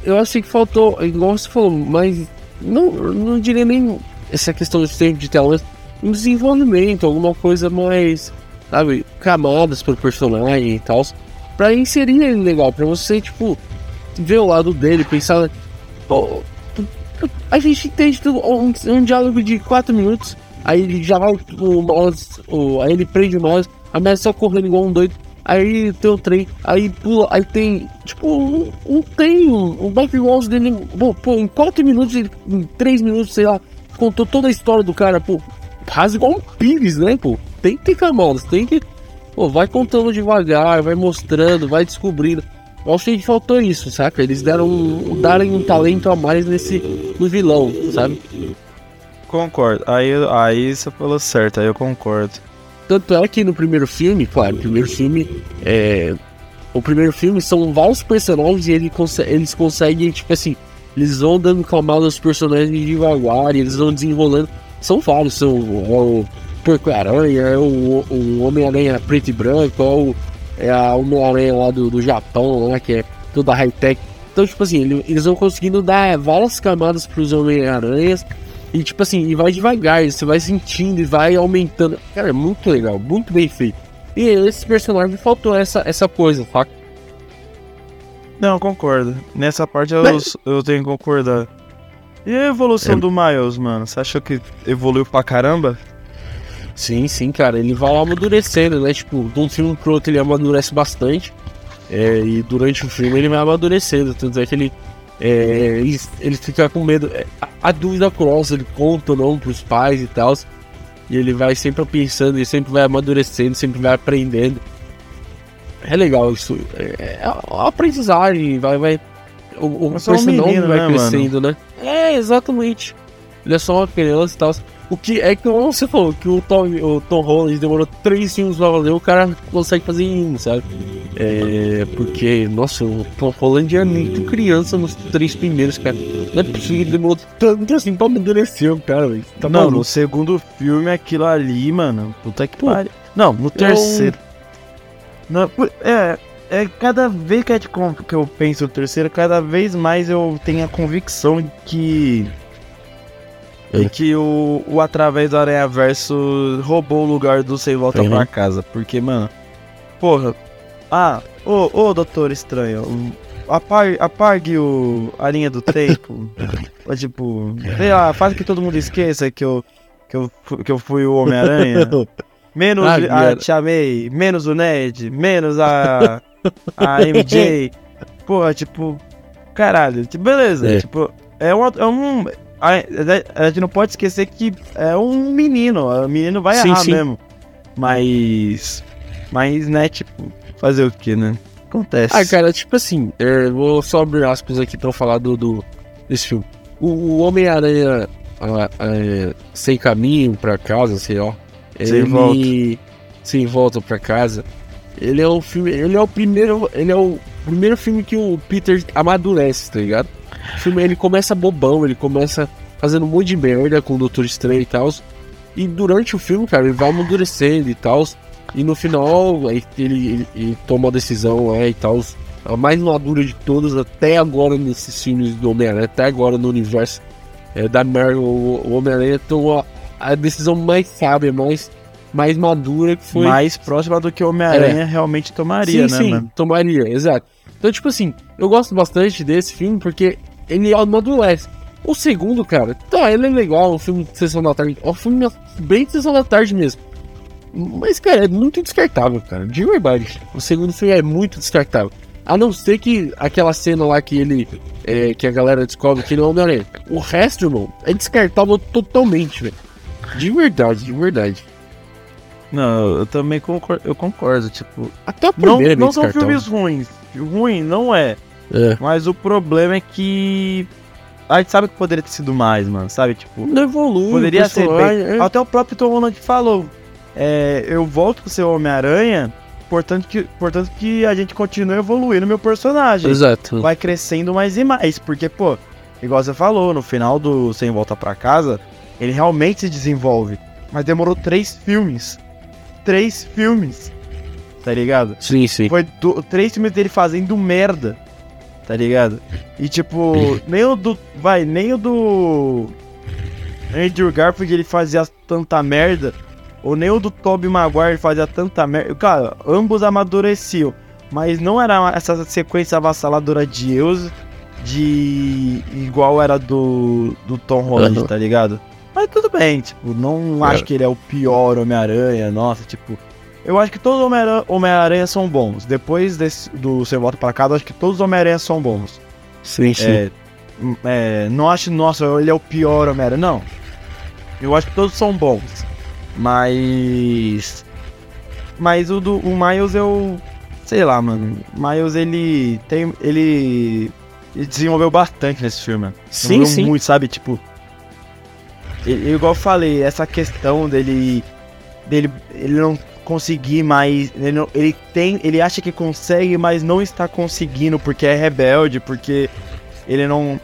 eu achei que faltou, igual você falou, mas não, não diria nem essa questão de tempo de tela, um desenvolvimento, alguma coisa mais, sabe, camadas pro personagem e tal, pra inserir ele legal, pra você, tipo, ver o lado dele, pensar, a gente entende um, um diálogo de 4 minutos, aí ele já vai, o Miles, o, aí ele prende o Miles, a só correndo igual um doido, Aí tem o trem, aí pula, aí tem, tipo, um tem um, um background dele, pô, pô, em 4 minutos, em 3 minutos, sei lá, contou toda a história do cara, pô, quase igual um Pires, né, pô, tem que ter camadas, tem que, pô, vai contando devagar, vai mostrando, vai descobrindo. Eu achei que faltou isso, saca? Eles deram um, darem um talento a mais nesse, no vilão, sabe? Concordo, aí, aí você falou certo, aí eu concordo. Tanto é que no primeiro filme, claro, o primeiro filme é. O primeiro filme são vários personagens e ele eles conseguem, tipo assim, eles vão dando camada aos personagens devagar e eles vão desenrolando. São vários, são é o Porco-Aranha, é o, o Homem-Aranha preto e branco, ou é a Homem-Aranha lá do, do Japão, que é toda high-tech. Então, tipo assim, eles vão conseguindo dar várias camadas pros Homem-Aranhas. E tipo assim, e vai devagar, você vai sentindo e vai aumentando. Cara, é muito legal, muito bem feito. E esse personagem faltou essa, essa coisa, saca? Não, concordo. Nessa parte eu, Mas... eu tenho que concordar. E a evolução é... do Miles, mano? Você achou que evoluiu pra caramba? Sim, sim, cara. Ele vai amadurecendo, né? Tipo, de um filme pro outro ele amadurece bastante. É, e durante o filme ele vai amadurecendo. Tanto é que ele, é, ele, ele fica com medo. É, a, dúvida cross, ele conta ou não pros pais e tal. E ele vai sempre pensando, ele sempre vai amadurecendo, sempre vai aprendendo. É legal isso. É, é aprendizagem, vai, vai. O, o personagem um menino, vai né, crescendo, mano? né? É, exatamente. Ele é só uma criança e tal. O que é que você falou que o Tom, o Tom Holland demorou três filmes pra fazer, o cara consegue fazer em um, sabe? É. Porque, nossa, o Tom Holland é muito criança nos três primeiros, cara. Não é possível que demorou tanto assim pra amadurecer o cara, velho. Tá não, maluco. no segundo filme, aquilo ali, mano. Puta que pariu. Não, no terceiro. Não, é, é, cada vez que, é que eu penso no terceiro, cada vez mais eu tenho a convicção que e que o, o Através do Aranha Verso roubou o lugar do Sem Volta uhum. pra Casa. Porque, mano, porra. Ah, ô, ô Doutor Estranho, apague, apague o, a linha do tempo. ou, tipo, sei lá, faz que todo mundo esqueça que eu, que eu, que eu fui o Homem-Aranha. Menos ah, a Tia May, menos o Ned, menos a, a MJ. Porra, tipo, caralho, tipo, beleza. É. Tipo, é um, é um a, gente não pode esquecer que é um menino, o menino vai sim, errar sim. mesmo. Mas. Mas, né, tipo, fazer o que, né? Acontece. Ah, cara, tipo assim, é, vou só abrir aspas aqui pra falar do, do desse filme. O, o Homem-Aranha é, sem caminho pra casa, sei lá. Sem ele, volta. Sem volta pra casa. Ele é o filme. Ele é o primeiro. Ele é o primeiro filme que o Peter amadurece, tá ligado? O filme ele começa bobão, ele começa fazendo um monte de merda com o Doutor Estranho e tal. E durante o filme, cara, ele vai amadurecendo e tal. E no final, ele, ele, ele toma a decisão é, e tal. A mais madura de todas até agora nesses filmes do Homem-Aranha, até agora no universo é, da Marvel, o Homem-Aranha tomou a, a decisão mais sábia, mais, mais madura que foi. Mais próxima do que o Homem-Aranha é. realmente tomaria, sim, né, sim, mano? Tomaria, exato. Então, tipo assim, eu gosto bastante desse filme porque ele amadurece. O segundo, cara, tá, ele é legal, um filme de sessão da tarde. É um filme bem de sessão da tarde mesmo. Mas, cara, é muito descartável, cara. De verdade. O segundo filme é muito descartável. A não ser que aquela cena lá que ele. É, que a galera descobre que ele é o Homem-Aranha. O resto, irmão, é descartável totalmente, velho. De verdade, de verdade. Não, eu também concordo, eu concordo, tipo. Até o primeiro não, é não são filmes ruins. Ruim, não é. É. Mas o problema é que. A gente sabe que poderia ter sido mais, mano. Sabe? Tipo. Não evolui. Poderia ser bem. É. Até o próprio Tom Holland falou. É, eu volto com o seu Homem-Aranha. Portanto que, portanto que a gente continua evoluindo meu personagem. Exato. Vai crescendo mais e mais. Porque, pô, igual você falou, no final do Sem Volta para Casa, ele realmente se desenvolve. Mas demorou três filmes. Três filmes. Tá ligado? Sim, sim. Foi do, três filmes dele fazendo merda tá ligado? E tipo, nem o do. Vai, nem o do. Andrew Garfield ele fazia tanta merda. Ou nem o do Tobey Maguire fazia tanta merda. Cara, ambos amadureciam. Mas não era essa sequência avassaladora de erros de. igual era do. do Tom Holland, uhum. tá ligado? Mas tudo bem, tipo, não é. acho que ele é o pior Homem-Aranha, nossa, tipo. Eu acho que todos os Homem-Aranha são bons. Depois desse, do Sem Volta para Casa, eu acho que todos os Homem-Aranha são bons. Sim, sim. É, é, não acho, nossa, ele é o pior Homem-Aranha. Não. Eu acho que todos são bons. Mas. Mas o do o Miles eu. Sei lá, mano. Miles ele tem. Ele. ele desenvolveu bastante nesse filme. Sim, sim. muito, sabe? Tipo. Ele, igual eu falei, essa questão dele. dele ele não conseguir mais. Ele, não, ele tem. Ele acha que consegue, mas não está conseguindo porque é rebelde, porque ele não.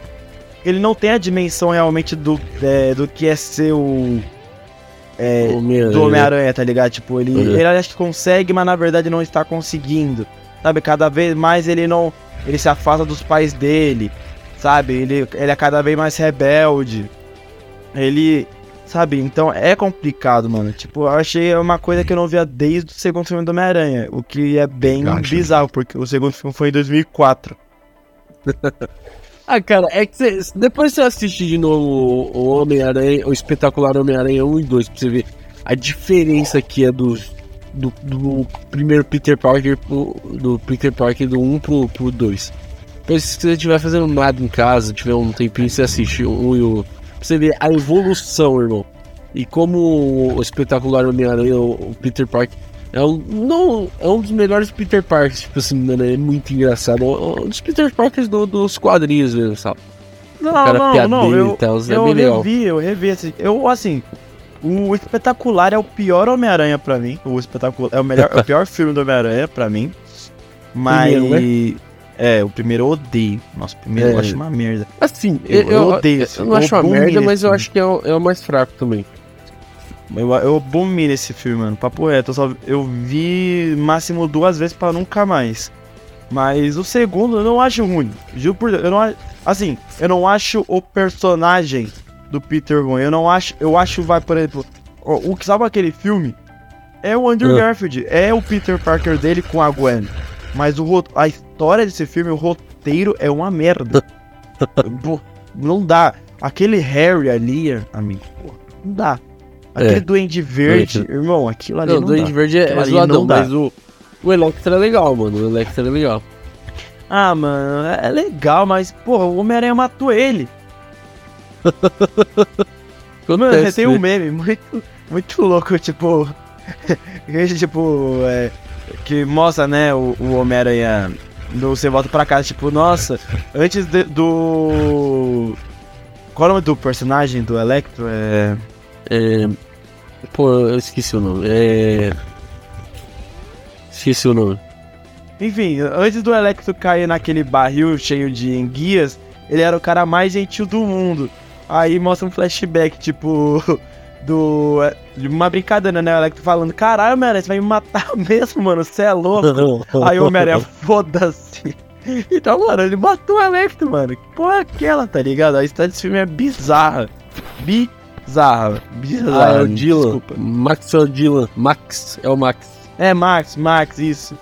Ele não tem a dimensão realmente do, é, do que é ser o. é, do Homem-Aranha, tá ligado? Tipo, ele, uhum. ele acha que consegue, mas na verdade não está conseguindo. Sabe, cada vez mais ele não. Ele se afasta dos pais dele. Sabe? Ele, ele é cada vez mais rebelde. Ele. Sabe? Então é complicado, mano. Tipo, eu achei uma coisa que eu não via desde o segundo filme do Homem-Aranha. O que é bem bizarro, porque o segundo filme foi em 2004. Ah, cara, é que cê, depois você assiste de novo o Homem-Aranha, o espetacular Homem-Aranha 1 e 2, pra você ver a diferença que é do, do, do primeiro Peter Parker pro, do Peter Parker do 1 pro, pro 2. Depois, se você estiver fazendo nada em casa, tiver um tempinho, você assiste o 1 e o. Você ver a evolução, irmão. E como o espetacular Homem-Aranha, o Peter Parker é um, não, é um dos melhores Peter Parkers, tipo assim, né? É muito engraçado. É um dos Peter Parkers do, dos quadrinhos mesmo, sabe? Não, não, não, eu, tal, é eu revi, eu revi esse. Eu, assim, o espetacular é o pior Homem-Aranha pra mim. O espetacular é o melhor, é o pior filme do Homem-Aranha pra mim. Mas. Primeiro, né? É, o primeiro eu odeio. Nossa, o primeiro é. eu acho uma merda. Assim, eu, eu, eu odeio. Eu, eu não acho uma merda, mas eu acho que é o, é o mais fraco também. Eu, eu abomino esse filme, mano. Papo reto. Eu, só, eu vi máximo duas vezes para nunca mais. Mas o segundo eu não acho ruim. Juro por Deus. Eu não, assim, eu não acho o personagem do Peter ruim. Eu não acho. Eu acho, vai, por exemplo. O, o que salva aquele filme é o Andrew é. Garfield. É o Peter Parker dele com a Gwen. Mas o, a história desse filme, o roteiro é uma merda. não dá. Aquele Harry ali, amigo, não dá. Aquele é. Duende Verde, Duende. irmão, aquilo ali não, não Duende dá. Verde é, é zoadão, mas o, o Electra é legal, mano. O Electra é legal. Ah, mano, é, é legal, mas, porra, o Homem-Aranha matou ele. mano, tem um né? meme muito, muito louco, tipo. tipo, é, que mostra, né, o, o Homem-Aranha. Você volta pra casa, tipo, nossa, antes de, do. Qual é o nome do personagem do Electro? É. é Pô, eu esqueci o nome. É. Esqueci o nome. Enfim, antes do Electro cair naquele barril cheio de enguias, ele era o cara mais gentil do mundo. Aí mostra um flashback, tipo, do. De uma brincadeira, né? O Electro falando: Caralho, Homem-Aranha, você vai me matar mesmo, mano, você é louco. Aí o Homem-Aranha, foda-se. Então, mano, ele matou o Electro, mano. Que porra é aquela, tá ligado? A história desse filme é bizarra. Bizarra bizarra. Ah, é o Dylan. Desculpa. Max é o Dylan. Max é o Max. É, Max, Max, isso.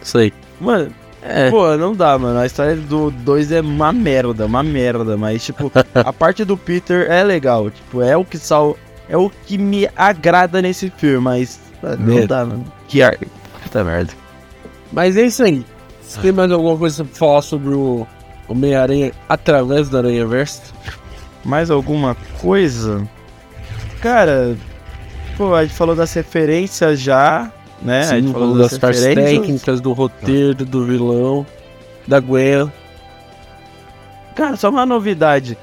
Isso aí. Mano, é. pô, não dá, mano. A história do 2 é uma merda, uma merda. Mas, tipo, a parte do Peter é legal. Tipo, é o que sal. É o que me agrada nesse filme, mas. Não é. dá, mano. Que ar. Puta merda. Mas é isso aí. Você tem mais alguma coisa pra falar sobre o Homem-Aranha através do Aranha Verso? Mais alguma coisa? Cara, pô, a gente falou das referências já, né? Sim, a gente falou das, partes técnicas, do roteiro, do vilão, da Gwen. Cara, só uma novidade.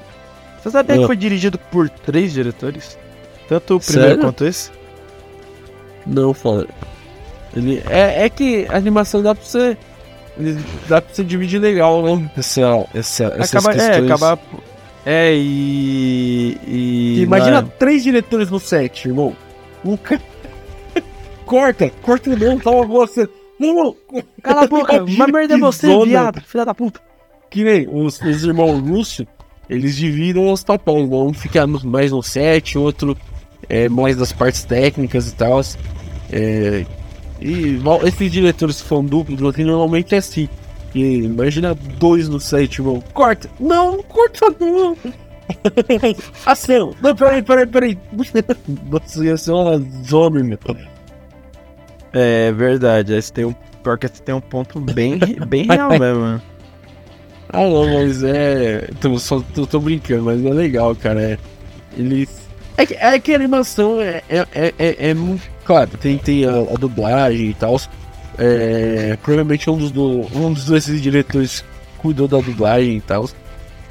Você sabia que ah. foi dirigido por três diretores? Tanto o primeiro Sério? quanto esse? Não, fala. Ele, é, é que a animação dá pra você. Dá pra você dividir legal, né? Essa, essa, essas acaba, questões. É, acaba é, e. e Imagina três diretores no set, irmão. Um. Corta, corta não, tava você. Não, cala a boca, uma merda é você, viado, filha da puta. Que nem os, os irmãos Lúcio, eles dividem os papéis, né? um fica mais no set, outro é mais das partes técnicas e tal. É, e esses diretores que são duplos, assim, normalmente é assim. E imagina dois no set, irmão. Corta! Não, não corta não! Ação! Não, peraí, peraí, peraí. Nossa, ia ser uma zona, meu. É verdade, esse tem um. Pior que esse tem um ponto bem, bem real mesmo, mano. Ah não, mas é. Tô, só, tô, tô brincando, mas é legal, cara. É, eles. É que, é que a animação é, é, é, é, é muito. Claro, tem, tem a, a dublagem e tal. É, provavelmente um dos, do, um dos dois diretores cuidou da dublagem e tal.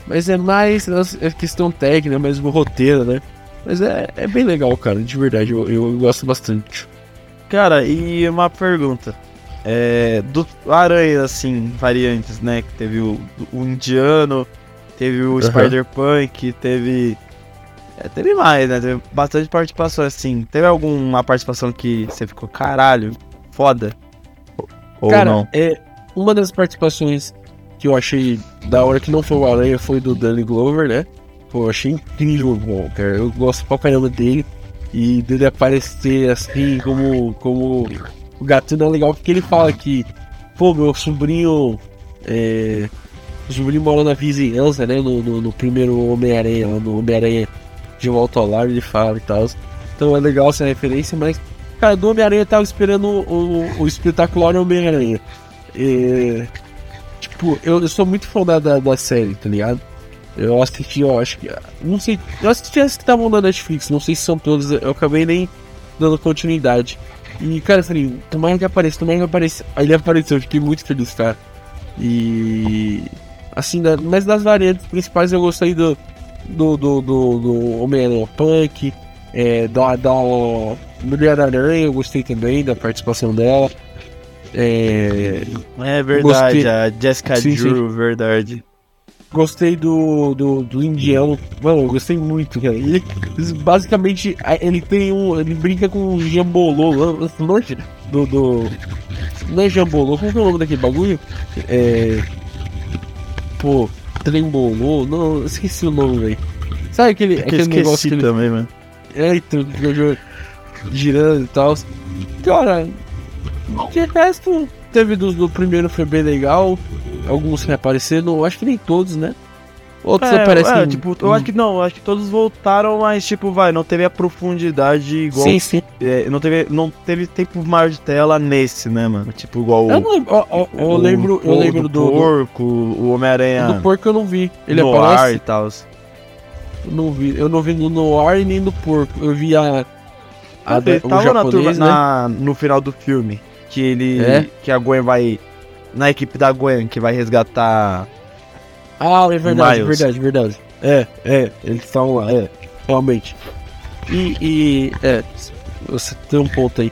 Mas é mais a questão técnica, mesmo o roteiro, né? Mas é, é bem legal, cara, de verdade, eu, eu gosto bastante. Cara, e uma pergunta. É, do Aranha, assim, variantes, né? Que teve o, o Indiano, teve o uhum. Spider-Punk, teve. É, teve mais, né? Teve bastante participação, assim. Teve alguma participação que você ficou, caralho, foda? Ou Cara, não? É, uma das participações que eu achei da hora que não foi o Aranha foi do Danny Glover, né? Pô, eu achei incrível, bom, cara. Eu gosto pra caramba dele. E dele aparecer assim como, como o Gatuno é legal porque ele fala que, pô, meu sobrinho. É, o sobrinho mora na vizinhança, né? No, no, no primeiro Homem-Aranha, no Homem-Aranha de volta ao lar, ele fala e tal. Então é legal essa referência, mas, cara, do Homem-Aranha eu tava esperando o, o, o espetacular Homem-Aranha. tipo, eu, eu, sou muito fã da, da série, tá ligado? Eu assisti, eu acho que. Não sei. Eu assisti as que estavam na Netflix, não sei se são todas. Eu acabei nem dando continuidade. E, cara, assim, tomara que apareça, tomara que apareça. Aí ele apareceu, eu fiquei muito feliz, cara. E. Assim, da, mas das variantes principais eu gostei do. Do, do, do, do Homem-Aranha Punk, é, da, da Mulher-Aranha, eu gostei também da participação dela. É, é verdade, gostei... a Jessica sim, Drew, sim. verdade. Gostei do, do, do indiano. Mano, eu gostei muito, cara. Ele, basicamente, ele tem um. Ele brinca com um jambolô. Longe do, do. Não é jambolô, como é o nome daquele bagulho? É. Pô, trembolô. Não, esqueci o nome, velho. Sabe aquele, é aquele negócio que ele... também, mano. É, então, girando e tal. Cara, de resto, teve do, do primeiro foi bem legal alguns reapareceram, acho que nem todos, né? Outros é, aparecem. É, tipo, eu acho que não, acho que todos voltaram, mas tipo, vai, não teve a profundidade igual. Sim, sim. É, não, teve, não teve tempo maior de tela nesse, né, mano? Tipo, igual. Eu, não, eu, eu, eu o, lembro, eu lembro do, do porco, o Homem-Aranha. Do porco eu não vi. Ele no aparece. ar e tal. Eu não vi, eu não vi no Noir nem do porco. Eu vi a. a ele tava japonês, na, turma, né? na, no final do filme. Que ele. É? Que a Gwen vai na equipe da Gwen que vai resgatar. Ah, é verdade, Miles. verdade, verdade. É, é, eles estão lá, é, realmente. E, e, é, você tem um ponto aí.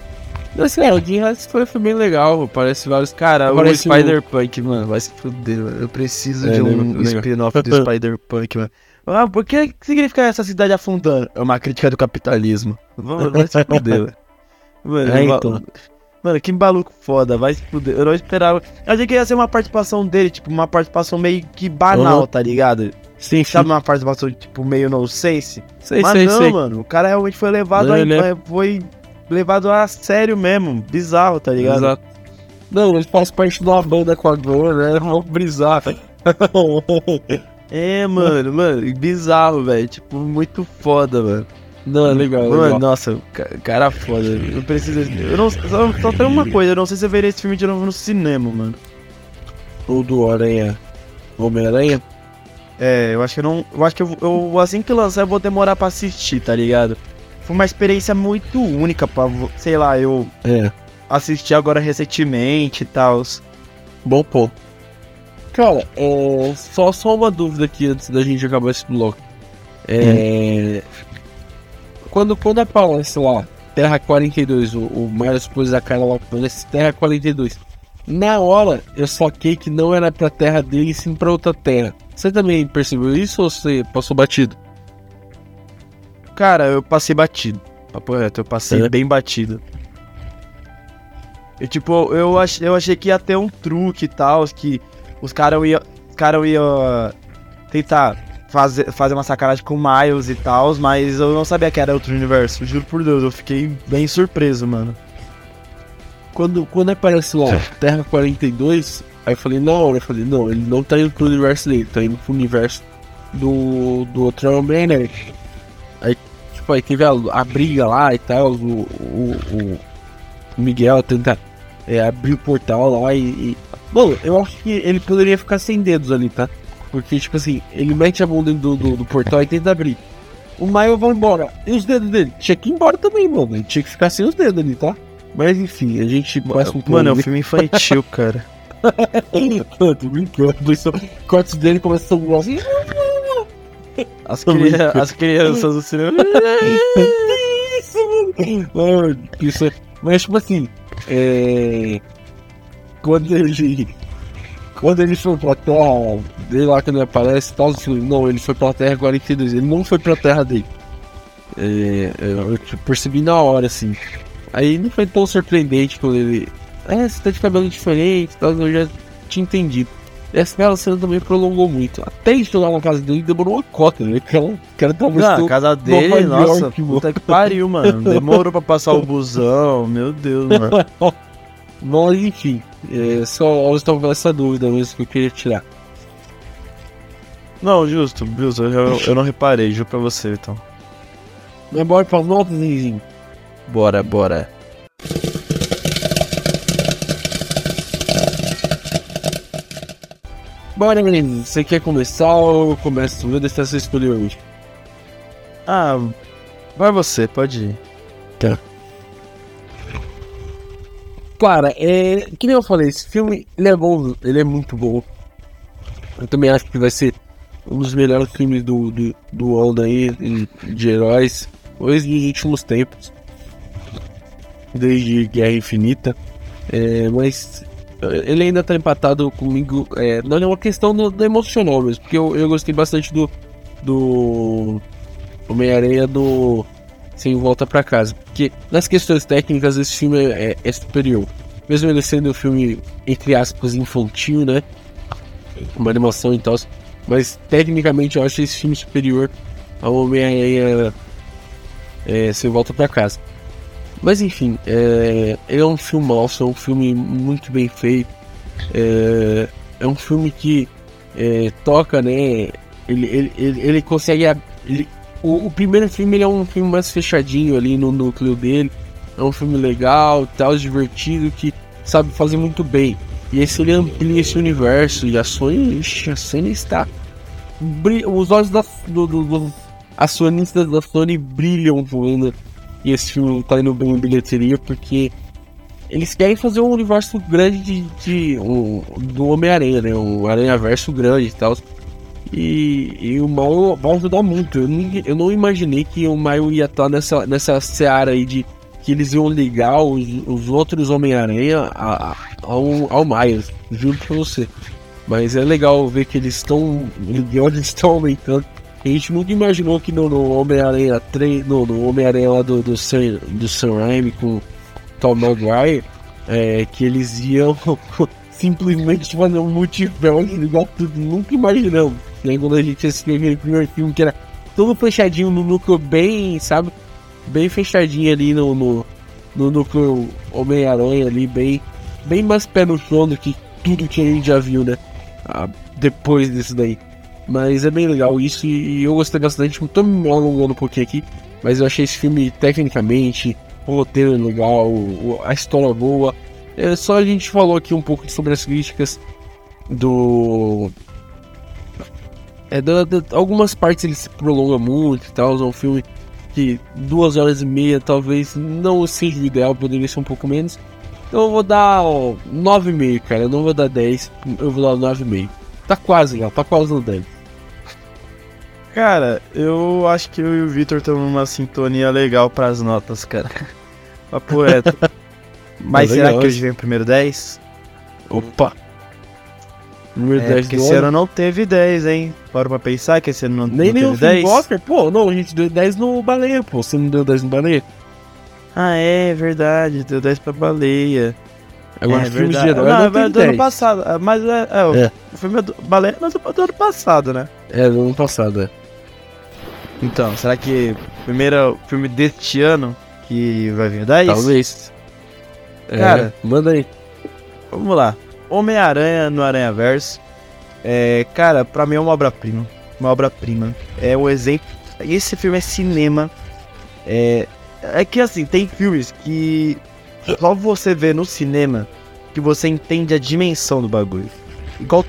Mas, cara, o Jim foi, foi bem legal, parece vários. Cara, o Spider-Punk, mano, vai se fuder, mano. Eu preciso é, de um spin-off do Spider-Punk, mano. Ah, por que significa essa cidade afundando? É uma crítica do capitalismo. Vai se fuder, velho. Mano, é, então. Mano, que maluco foda, vai se fuder. Eu não esperava. Eu achei que ia ser uma participação dele, tipo, uma participação meio que banal, uhum. tá ligado? Sim, Sabe uma participação, tipo, meio no sense? Sei, Mas sei, não, sei. mano. O cara realmente foi levado a, né? foi levado a sério mesmo. Bizarro, tá ligado? Exato. Não, ele faz parte de uma banda com a dor, né? Vamos brisar. é, mano, mano, bizarro, velho. Tipo, muito foda, mano. Não, é legal, Mano, legal. nossa, cara foda. Eu preciso. Eu não. Só, só tem uma coisa, eu não sei se eu veria esse filme de novo no cinema, mano. Ou do Aranha. Homem-Aranha? É, eu acho que eu não. Eu acho que eu, eu, assim que lançar eu vou demorar pra assistir, tá ligado? Foi uma experiência muito única pra, sei lá, eu é. assistir agora recentemente e tal. Bom ponto. Cara, é, só, só uma dúvida aqui antes da gente acabar esse bloco. É, hum quando, quando aparece lá, Terra 42, o, o Miles pôs a cara lá nesse Terra 42. Na hora, eu soquei que não era pra terra dele, sim pra outra terra. Você também percebeu isso ou você passou batido? Cara, eu passei batido. Papo reto, eu passei é. bem batido. Eu, tipo, eu, ach, eu achei que ia ter um truque e tal, que os caras iam cara ia tentar fazer, fazer uma sacanagem com o Miles e tal, mas eu não sabia que era outro universo. Juro por Deus, eu fiquei bem surpreso, mano. Quando, quando apareceu lá, Terra 42, aí eu falei, não, eu falei, não, ele não tá indo pro universo dele, tá indo pro universo do, do outro Homem-Aranha. Aí, tipo, aí teve a, a, briga lá e tal, o, o, o Miguel tenta é, abrir o portal lá e, e. Bom, eu acho que ele poderia ficar sem dedos ali, tá? Porque, tipo assim, ele mete a mão dentro do, do, do portal e tenta abrir. O Maio vai embora. E os dedos dele? Tinha que ir embora também, mano. Ele tinha que ficar sem os dedos ali, tá? Mas enfim, a gente passa um Mano, é um filme infantil, cara. Tô brincando. Cortes dele começam a grossos. As, crianças, as crianças do cinema. isso, mano. Isso é. Mas, tipo assim. É. Quando ele quando ele foi pra Terra dele lá que ele aparece tal, assim, não, ele foi pra Terra 42, ele não foi pra Terra dele. É, eu percebi na hora, assim. Aí não foi tão surpreendente quando ele. É, você tá de cabelo diferente, tal, eu já tinha entendido. Essa cena também prolongou muito. Até chegar na casa dele demorou uma cota, né? Que ela, que ela tava a casa dele, nossa, York, puta que pariu, mano. Demorou pra passar o busão, meu Deus, mano. Mas enfim, é, só estava com essa dúvida mesmo que eu queria tirar. Não, justo, justo, eu, eu não reparei, juro pra você, então. Mas bora pra nota, Zinzinho. Bora, bora. Bora, menino. Você quer começar ou eu começo? Vou deixar você escolher hoje. Ah, vai você, pode ir. Tá. Cara, é, que nem eu falei, esse filme ele é bom, ele é muito bom. Eu também acho que vai ser um dos melhores filmes do, do, do ano aí, de heróis, hoje dos últimos tempos. Desde Guerra Infinita. É, mas ele ainda tá empatado comigo. É, não é uma questão do, do emocional mesmo, porque eu, eu gostei bastante do. do. Homem-Aranha do. Sem Volta para Casa. Porque nas questões técnicas esse filme é, é, é, superior. Mesmo ele sendo um filme, entre aspas, infantil, né? Uma animação e tal. Mas tecnicamente eu acho esse filme superior ao Homem-Aranha é, Sem Volta para Casa. Mas enfim, é, é um filme é um filme muito bem feito. É, é um filme que é, toca, né? Ele, ele, ele, ele consegue. Ele, o, o, primeiro filme é um filme mais fechadinho ali no núcleo dele. É um filme legal, tal, divertido, que sabe fazer muito bem. E esse ele amplia esse universo. E a Sony, ixi, a Sony está. Os olhos da, do, do, do da Sony brilham voando e esse filme tá indo bem em bilheteria porque eles querem fazer um universo grande de, de um, do Homem-Aranha, né? Um Aranha-Verso grande e tal. E, e o Mal vai ajudar muito. Eu, não, eu não imaginei que o Maio ia estar nessa, nessa seara aí de que eles iam ligar os, os outros Homem-Aranha ao, ao Miles, juro pra você. Mas é legal ver que eles estão. Eles estão aumentando. A gente nunca imaginou que no, Homem-Aranha 3, no, Homem-Aranha lá do, do, Sam, do Sam Raimi com Tom Maguire, é, que eles iam simplesmente fazer um multiverso igual tudo, nunca imaginamos. Né? Quando a gente assistiu aquele primeiro filme que era todo fechadinho no núcleo bem, sabe? Bem fechadinho ali no, no, no núcleo Homem-Aranha ali, bem, bem mais pé no chão do que tudo que a gente já viu, né? Ah, depois disso daí. Mas é bem legal isso e eu gostei bastante. Tô me alongando um pouquinho aqui, mas eu achei esse filme tecnicamente, o roteiro é legal, a história boa. É, só a gente falou aqui um pouco sobre as críticas do. É, da, da, algumas partes ele se prolonga muito e tal. É um filme que duas horas e meia talvez não seja o ideal, poderia ser um pouco menos. Então eu vou dar 9,5, cara. Eu não vou dar 10, eu vou dar 9,5. Tá quase, legal, tá quase no 10. Cara, eu acho que eu e o Victor estamos numa sintonia legal para as notas, cara. Papo reto. Mas é será que hoje vem o primeiro 10? Opa! Número é, 10 porque esse ano não teve 10, hein? Para pra pensar que esse ano não, Nem não teve 10. Walker, pô, não, a gente deu 10 no baleia, pô. Você não deu 10 no baleia? Ah, é verdade, deu 10 pra baleia. Agora, é, filmes de herói não, não é do 10. ano passado. Ah, mas é, é, é. o filme é do baleia, mas é do ano passado, né? É, do ano passado, é. Então, será que o primeiro filme deste ano que vai vir 10? Talvez. É, Cara, manda aí. Vamos lá. Homem-Aranha no Aranha Verso. É, cara, pra mim é uma obra-prima. Uma obra-prima. É um exemplo. Esse filme é cinema. É, é que assim, tem filmes que só você vê no cinema que você entende a dimensão do bagulho. Igual,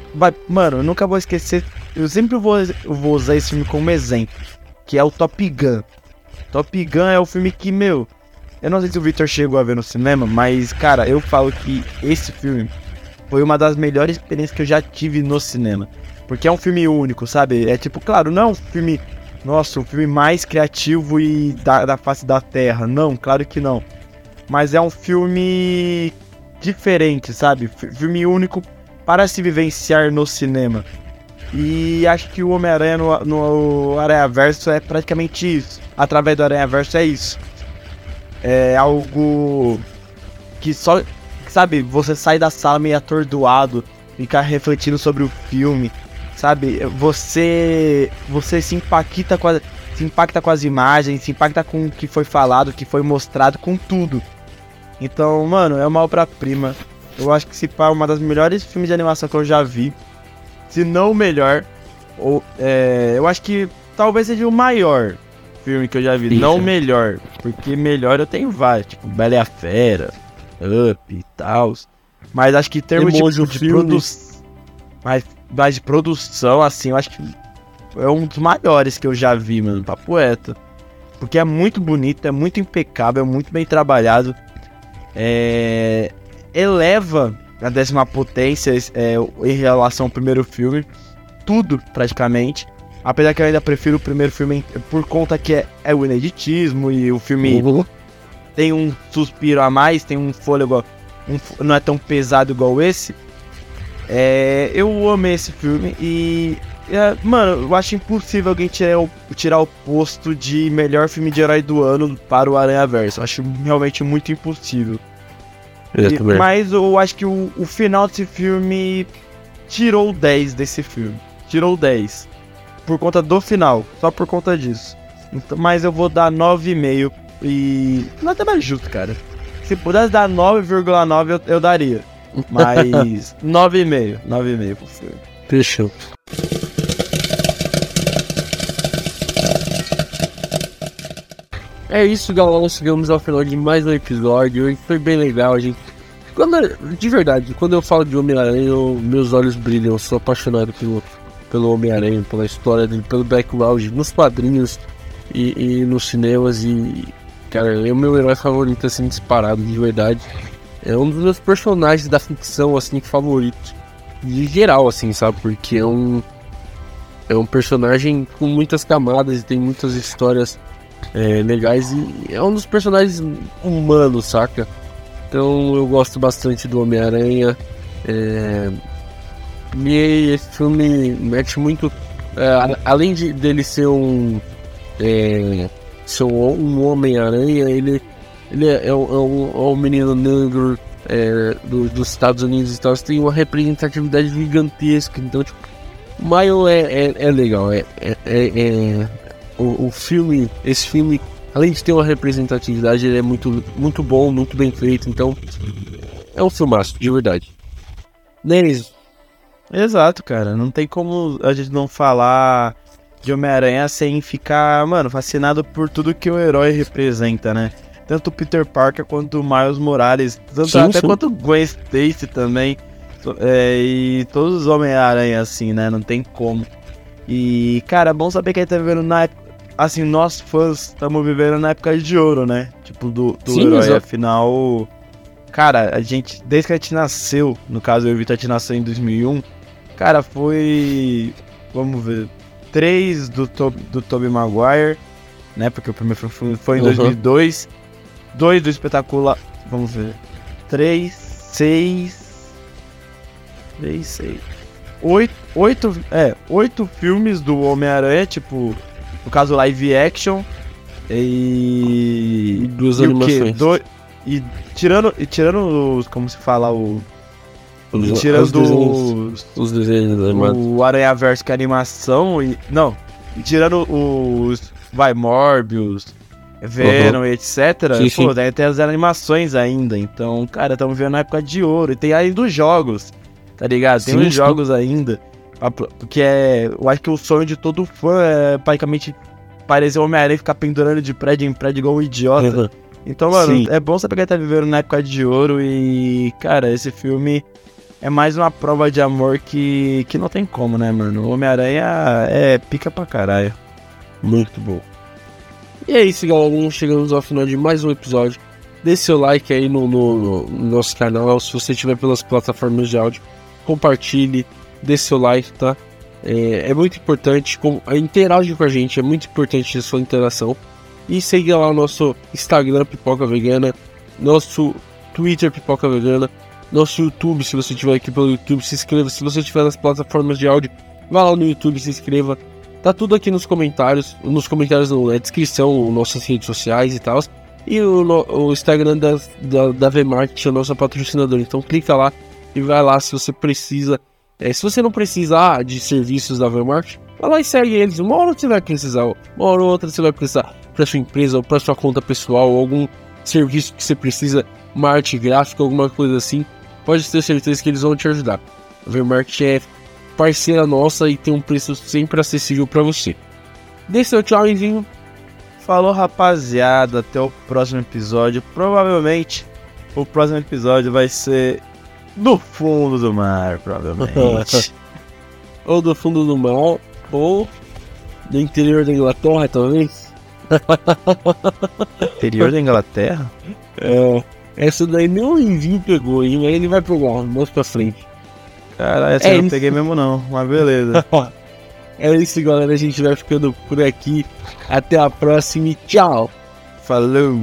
mano, eu nunca vou esquecer. Eu sempre vou, eu vou usar esse filme como exemplo que é o Top Gun. Top Gun é o filme que, meu, eu não sei se o Victor chegou a ver no cinema, mas, cara, eu falo que esse filme foi uma das melhores experiências que eu já tive no cinema. Porque é um filme único, sabe? É tipo, claro, não é um filme, nossa, um filme mais criativo e da, da face da terra. Não, claro que não. Mas é um filme diferente, sabe? Filme único para se vivenciar no cinema. E acho que o Homem-Aranha no, no Aranha Verso é praticamente isso. Através do Aranha Verso é isso. É algo que só. Sabe, você sai da sala meio atordoado, ficar refletindo sobre o filme. Sabe, você. Você se impacta com, a, se impacta com as imagens, se impacta com o que foi falado, o que foi mostrado, com tudo. Então, mano, é uma obra-prima. Eu acho que se pá, uma das melhores filmes de animação que eu já vi. Se não o melhor. Ou, é, eu acho que talvez seja o maior filme que eu já vi. Isso. Não o melhor. Porque melhor eu tenho vários. Tipo, Bela e a Fera, Up e tal. Mas acho que em termos de, de produção. Mas, mas de produção, assim, eu acho que é um dos maiores que eu já vi, mano. Papo reto. Porque é muito bonito, é muito impecável, é muito bem trabalhado é, eleva a décima potência é, em relação ao primeiro filme. Tudo, praticamente. Apesar que eu ainda prefiro o primeiro filme por conta que é, é o ineditismo e o filme uhum. Tem um suspiro a mais, tem um fôlego. Um, não é tão pesado igual esse. É, eu amei esse filme e. É, mano, eu acho impossível alguém tirar o, tirar o posto de melhor filme de herói do ano para o Aranha Verso. Acho realmente muito impossível. E, mas eu acho que o, o final desse filme tirou 10 desse filme. Tirou 10. Por conta do final. Só por conta disso. Então, mas eu vou dar 9,5. E. Nada mais justo, cara. Se pudesse dar 9,9 eu, eu daria. Mas 9,5. 9,5 pro filme. Fechou. É isso, galera. Chegamos ao final de mais um episódio. Hoje foi bem legal, gente. Quando, de verdade, quando eu falo de Homem-Aranha, meus olhos brilham. Eu sou apaixonado pelo, pelo Homem-Aranha, pela história dele, pelo background, nos quadrinhos e, e, nos cinemas. E, cara, é o meu herói favorito, assim, disparado, de verdade. É um dos meus personagens da ficção, assim, favoritos. De geral, assim, sabe? Porque é um. É um personagem com muitas camadas e tem muitas histórias é, legais e é um dos personagens humanos, saca? Então eu gosto bastante do Homem-Aranha. É, e esse filme mete muito. É, além de dele ser um. É, ser um Homem-Aranha, ele, ele é, é, um, é um menino negro é, do, dos Estados Unidos e tal. Tem uma representatividade gigantesca. Então, tipo, Maio é, é, é legal. É, é, é, o, o filme, esse filme, além de ter uma representatividade, ele é muito, muito bom, muito bem feito. Então, é um filmaço, de verdade. Denis. Exato, cara. Não tem como a gente não falar de Homem-Aranha sem ficar, mano, fascinado por tudo que o herói representa, né? Tanto o Peter Parker quanto o Miles Morales, tanto sim, até sim. quanto o Gwen Stacy também. É, e todos os Homem-Aranha, assim, né? Não tem como. E, cara, é bom saber que ele tá vivendo na época assim, nós fãs estamos vivendo na época de ouro, né? Tipo, do, do Sim, herói. Exato. Afinal, cara, a gente, desde que a gente nasceu, no caso eu e o Vitor, a gente nasceu em 2001, cara, foi. Vamos ver. Três do, to, do Tobey Maguire, né? Porque o primeiro foi, foi em uhum. 2002. Dois do espetacular. Vamos ver. Três, seis. Três, seis. Oito, oito, é, oito filmes do Homem-Aranha, tipo, no caso live action e, e duas e animações. Do... E tirando, e tirando os, como se fala o os, tirando os os desenhos animados. o Aranha Verso que é animação e não, tirando os vai Morbius, Venom uhum. etc. Sim, pô, sim. daí tem as animações ainda. Então, cara, estamos vendo na época de ouro. E tem ainda os jogos, tá ligado? Tem sim, os jogos ainda. Porque é. Eu acho que o sonho de todo fã é praticamente parecer o Homem-Aranha e ficar pendurando de prédio em prédio igual um idiota. Uhum. Então, mano, é bom saber que ele tá vivendo na época de ouro e, cara, esse filme é mais uma prova de amor que, que não tem como, né, mano? O Homem-Aranha é pica pra caralho. Muito bom. E é isso, galera. Chegamos ao final de mais um episódio. Dê seu like aí no, no, no nosso canal, se você estiver pelas plataformas de áudio. Compartilhe, dê seu like, tá? É, é muito importante, com, interage com a gente, é muito importante a sua interação. E siga lá o nosso Instagram Pipoca Vegana, nosso Twitter Pipoca Vegana, nosso YouTube, se você estiver aqui pelo YouTube, se inscreva. Se você estiver nas plataformas de áudio, Vá lá no YouTube, se inscreva. Tá tudo aqui nos comentários, nos comentários na descrição, nossas redes sociais e tal. E o, o Instagram da, da, da é a nossa patrocinadora. Então clica lá e vai lá se você precisa. É, se você não precisar de serviços da VMarket, vai lá e segue eles. Uma hora você vai precisar, uma hora ou outra você vai precisar para sua empresa ou para sua conta pessoal, ou algum serviço que você precisa, uma arte gráfica, alguma coisa assim. Pode ter certeza que eles vão te ajudar. A VMarket é parceira nossa e tem um preço sempre acessível para você. Dê seu tchauzinho. Falou, rapaziada. Até o próximo episódio. Provavelmente o próximo episódio vai ser no fundo do mar, provavelmente. ou do fundo do mar, ou do interior da Inglaterra, talvez. interior da Inglaterra? É. Essa daí nem o Envio pegou, hein? Aí ele vai pegar, mais pra frente. Caralho, essa é eu não peguei mesmo não, mas beleza. é isso, galera. A gente vai ficando por aqui. Até a próxima e tchau. Falou.